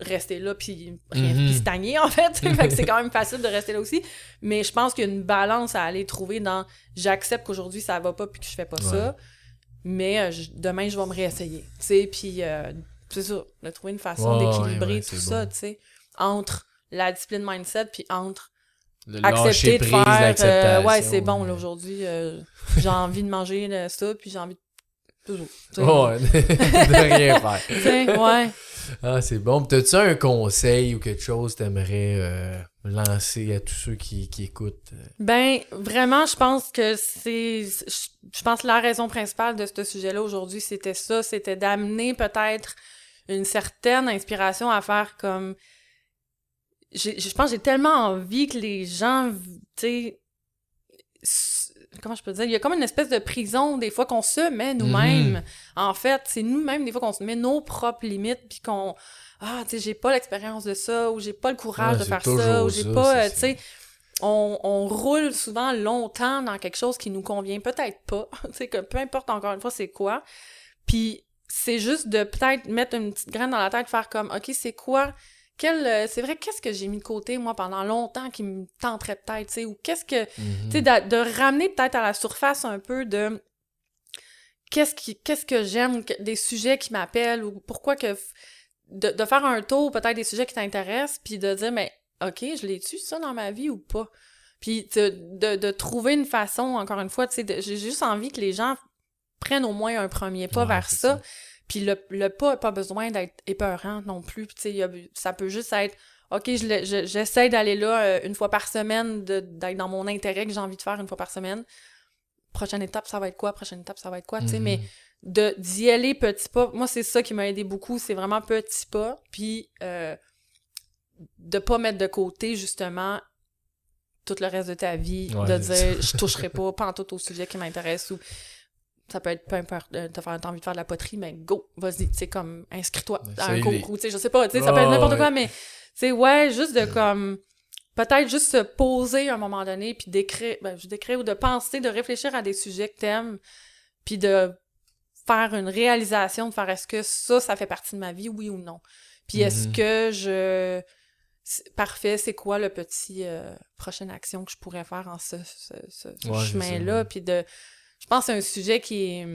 B: rester là, puis rien,
A: Mhm.
B: puis stagner, en fait. fait que c'est quand même facile de rester là aussi. Mais je pense qu'il y a une balance à aller trouver dans j'accepte qu'aujourd'hui ça va pas, puis que je fais pas ça, mais euh, je- demain je vais me réessayer. Tu sais, puis euh, c'est ça, de trouver une façon d'équilibrer
A: ouais,
B: tout ça,
A: bon.
B: tu sais, entre la discipline mindset, puis entre
A: Le
B: accepter de
A: prise,
B: faire euh, ouais c'est bon là aujourd'hui euh, j'ai envie de manger ça puis j'ai envie de toujours.
A: Ouais, de rien faire.
B: Ouais
A: Ah, c'est bon. T'as-tu un conseil ou quelque chose que t'aimerais euh, lancer à tous ceux qui, qui écoutent? euh?
B: Ben, vraiment, je pense que c'est. Je pense que la raison principale de ce sujet-là aujourd'hui, c'était ça. C'était d'amener peut-être une certaine inspiration à faire comme. Je pense que j'ai tellement envie que les gens, tu sais. Comment je peux dire? Il y a comme une espèce de prison, des fois, qu'on se met nous-mêmes.
A: Mhm.
B: En fait, c'est nous-mêmes, des fois, qu'on se met nos propres limites, puis qu'on. Ah, tu sais, j'ai pas l'expérience de ça, ou j'ai pas le courage
A: Ouais,
B: de faire ça, ou j'ai pas. tu sais, on, on roule souvent longtemps dans quelque chose qui nous convient peut-être pas. tu sais, que peu importe encore une fois c'est quoi. Puis c'est juste de peut-être mettre une petite graine dans la tête, faire comme, OK, c'est quoi? Quel, euh, c'est vrai, qu'est-ce que j'ai mis de côté, moi, pendant longtemps qui me tenterait peut-être, tu sais, ou qu'est-ce que,
A: Mhm.
B: tu sais, de, de ramener peut-être à la surface un peu de qu'est-ce qui qu'est-ce que j'aime, des sujets qui m'appellent, ou pourquoi que... De, de faire un tour, peut-être des sujets qui t'intéressent, puis de dire, mais OK, je l'ai-tu, ça, dans ma vie ou pas? Puis de, de, de trouver une façon, encore une fois, tu sais, j'ai juste envie que les gens prennent au moins un premier pas
A: Ouais,
B: vers ça. Puis le, le pas n'a pas besoin d'être épeurant non plus. A- ça peut juste être, OK, je le- je- j'essaie d'aller là euh, une fois par semaine, d'être dans mon intérêt que j'ai envie de faire une fois par semaine. Prochaine étape, ça va être quoi? Prochaine étape, ça va être quoi?
A: Mhm.
B: mais de d'y aller petit pas. Moi, c'est ça qui m'a aidé beaucoup. C'est vraiment petit pas. Puis euh, de pas mettre de côté, justement, tout le reste de ta vie.
A: Ouais,
B: de dire, je toucherai pas, pas en tout au sujet qui m'intéresse ou ça peut être peu importe, euh, t'as envie de faire de la poterie, mais go, vas-y, tu sais, comme, inscris-toi à un concours, tu sais, je sais pas, tu sais, ça peut être n'importe quoi, mais, tu sais, ouais, juste de, comme, peut-être juste se poser à un moment donné, puis d'écrire, ben, je d'écrire ou de penser, de réfléchir à des sujets que t'aimes, puis de faire une réalisation, de faire est-ce que ça, ça fait partie de ma vie, oui ou non. Puis est-ce
A: Mhm.
B: que je... Parfait, c'est quoi le petit euh, prochaine action que je pourrais faire en ce, ce, ce- ce
A: Ouais,
B: chemin-là? Puis de... Je pense que c'est un sujet qui est...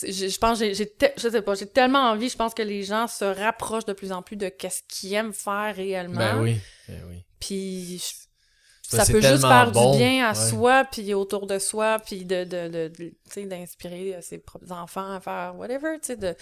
B: Je, je pense j'ai, je sais pas, j'ai tellement envie, je pense que les gens se rapprochent de plus en plus de qu'est-ce qu'ils aiment faire réellement.
A: Ben oui. Ben oui.
B: Puis je-
A: Ça,
B: peut juste faire
A: bon,
B: du bien à
A: ouais.
B: soi, puis autour de soi, puis de, de, de, d'inspirer euh, ses propres enfants à faire whatever, tu sais, de...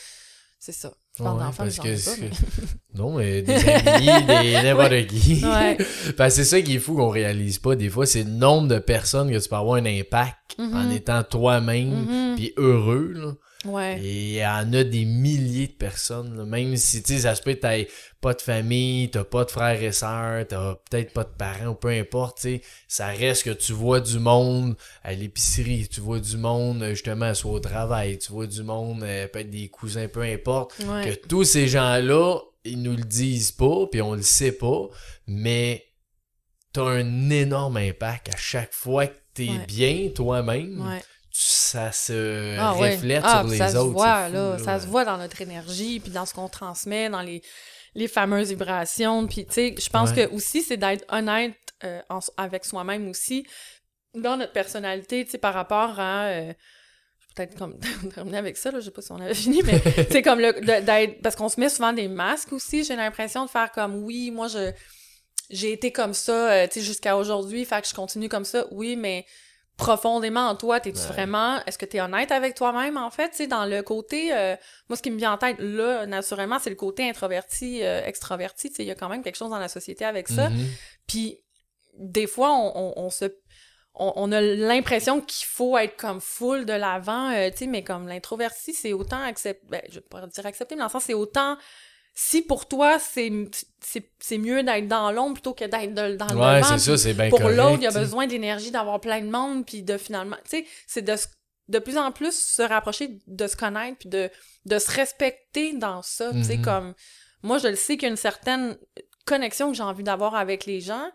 B: C'est ça. Parle
A: Ouais,
B: j'en ai pas, mais...
A: Non, mais des amis, des n'importe qui.
B: Ouais.
A: Parce que c'est ça qui est fou qu'on réalise pas. Des fois, c'est le nombre de personnes que tu peux avoir un impact
B: Mhm.
A: en étant toi-même
B: Mhm.
A: puis heureux. Là.
B: Ouais.
A: Et il y en a des milliers de personnes, là. même si, tu sais, ça se peut que t'aies pas de famille, t'as pas de frères et sœurs, t'as peut-être pas de parents, ou peu importe, tu sais, ça reste que tu vois du monde à l'épicerie, tu vois du monde, euh, justement, soit au travail, tu vois du monde, euh, peut-être des cousins, peu importe,
B: Ouais.
A: que tous ces gens-là, ils nous le disent pas, puis on le sait pas, mais t'as un énorme impact à chaque fois que t'es
B: Ouais.
A: bien toi-même,
B: Ouais.
A: Ça se
B: Ah ouais.
A: reflète
B: Ah,
A: sur les
B: ça se
A: autres.
B: voit,
A: c'est
B: là, ça se voit dans notre énergie, puis dans ce qu'on transmet, dans les, les fameuses vibrations. Puis, tu sais, je pense
A: Ouais.
B: que aussi, c'est d'être honnête euh, en- avec soi-même aussi, dans notre personnalité, tu sais, par rapport à... euh, peut-être comme terminer avec ça, là, je sais pas si on avait fini, mais c'est comme le d'être parce qu'on se met souvent des masques aussi, j'ai l'impression de faire comme oui, moi je j'ai été comme ça, euh, tu sais jusqu'à aujourd'hui, fait que je continue comme ça. Oui, mais profondément en toi, t'es-tu
A: Ouais.
B: vraiment est-ce que t'es honnête avec toi-même en fait, tu sais dans le côté euh, moi ce qui me vient en tête là naturellement, c'est le côté introverti euh, extraverti, tu sais il y a quand même quelque chose dans la société avec ça.
A: Mhm.
B: Puis des fois, on, on, on se on, on a l'impression qu'il faut être comme full de l'avant, euh, tu sais, mais comme l'introverti, c'est autant accepter, ben, je pas dire accepter, mais dans le sens, c'est autant, si pour toi, c'est mieux d'être dans l'ombre plutôt que d'être dans le
A: Ouais, c'est ça, c'est bien
B: Pour l'autre, il y a besoin d'énergie, d'avoir plein de monde, puis de finalement, tu sais, c'est de, de plus en plus se rapprocher de se connaître, puis de, de se respecter dans ça, tu sais,
A: Mhm.
B: comme, moi, je le sais qu'il y a une certaine connexion que j'ai envie d'avoir avec les gens,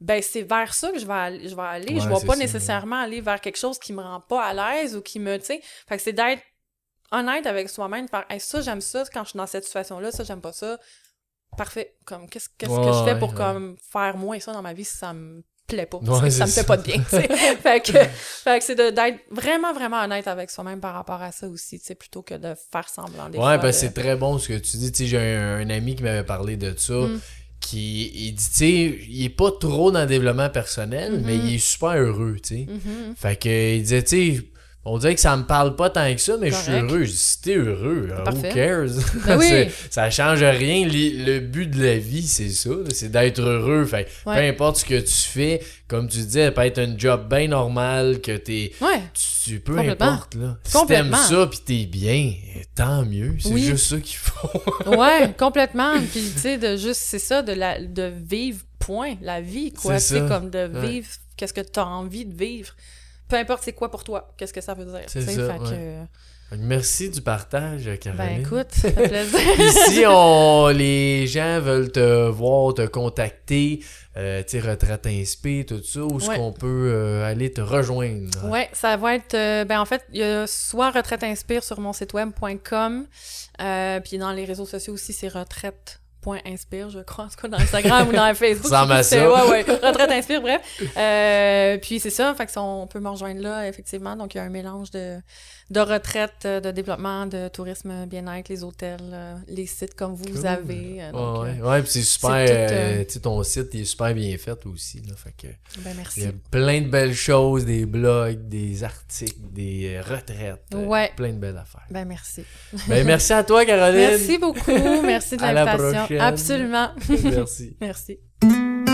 B: ben c'est vers ça que je vais aller, je vais aller.
A: Ouais,
B: je vais pas
A: ça,
B: nécessairement aller vers quelque chose qui me rend pas à l'aise ou qui me, tu sais, fait que c'est d'être honnête avec soi-même, de faire hey, ça j'aime ça quand je suis dans cette situation là, ça j'aime pas ça. Parfait. Comme qu'est-ce qu'est-ce que je fais pour
A: ouais.
B: comme faire moins ça dans ma vie si ça me plaît pas,
A: Ouais,
B: ça me fait
A: ça.
B: pas de bien, fait que fait que c'est de- d'être vraiment vraiment honnête avec soi-même par rapport à ça aussi, tu sais, plutôt que de faire semblant des
A: Ouais,
B: fois
A: ben
B: de-
A: c'est très bon ce que tu dis. Tu sais, j'ai un, un ami qui m'avait parlé de ça.
B: Mm.
A: Qui, il dit, tu sais, il est pas trop dans le développement personnel,
B: Mhm.
A: mais il est super heureux, tu sais.
B: Mhm.
A: Fait que, il disait, tu sais, on dirait que ça me parle pas tant que ça, mais je suis heureux. Je dis, si t'es heureux, euh, who cares?
B: Ben oui.
A: Ça change rien. Le, le but de la vie, c'est ça, c'est d'être heureux. Fait peu importe ce que tu fais, comme tu disais, ça peut être un job bien normal, que t'es.
B: Ouais.
A: Tu, peu importe, là. Si t'aimes ça pis t'es bien, tant mieux. C'est
B: Oui.
A: juste ça qu'il faut.
B: Ouais, complètement. Puis tu sais, de juste, c'est ça, de, la, de vivre, point, la vie, quoi.
A: C'est
B: comme de
A: Ouais.
B: vivre, qu'est-ce que tu as envie de vivre. Peu importe c'est quoi pour toi, qu'est-ce que ça veut dire.
A: C'est ça,
B: fait que,
A: ouais. Fait que Merci du partage, Caroline.
B: ben écoute, ça fait plaisir.
A: Puis si on, les gens veulent te voir, te contacter, euh, tu Retraite Inspi, tout ça, où est-ce
B: Ouais.
A: qu'on peut euh, aller te rejoindre?
B: Ouais, ça va être. euh, ben en fait, il y a soit Retraite Inspire sur mon site web.com, euh, puis dans les réseaux sociaux aussi, c'est retraite.inspire, je crois, en tout cas dans Instagram ou dans Facebook.
A: Ça.
B: Ouais, ouais, Retraite Inspire, bref. Euh, puis c'est ça, fait que ça, on peut me rejoindre là, effectivement. Donc il y a un mélange de, de retraite, euh, de développement, de tourisme bien-être, les hôtels, euh, les sites comme vous, avez. euh, donc,
A: ouais,
B: euh,
A: ouais, puis c'est super, euh,
B: euh,
A: tu sais, ton site il est super bien fait aussi, là, fait que
B: ben
A: il y
B: merci.
A: a plein de belles choses, des blogs, des articles, des euh, retraites, euh,
B: Ouais.
A: plein de belles affaires.
B: Ben merci.
A: ben merci à toi, Caroline.
B: Merci beaucoup. Merci de
A: À la
B: l'invitation.
A: prochaine.
B: Absolument.
A: Merci.
B: Merci.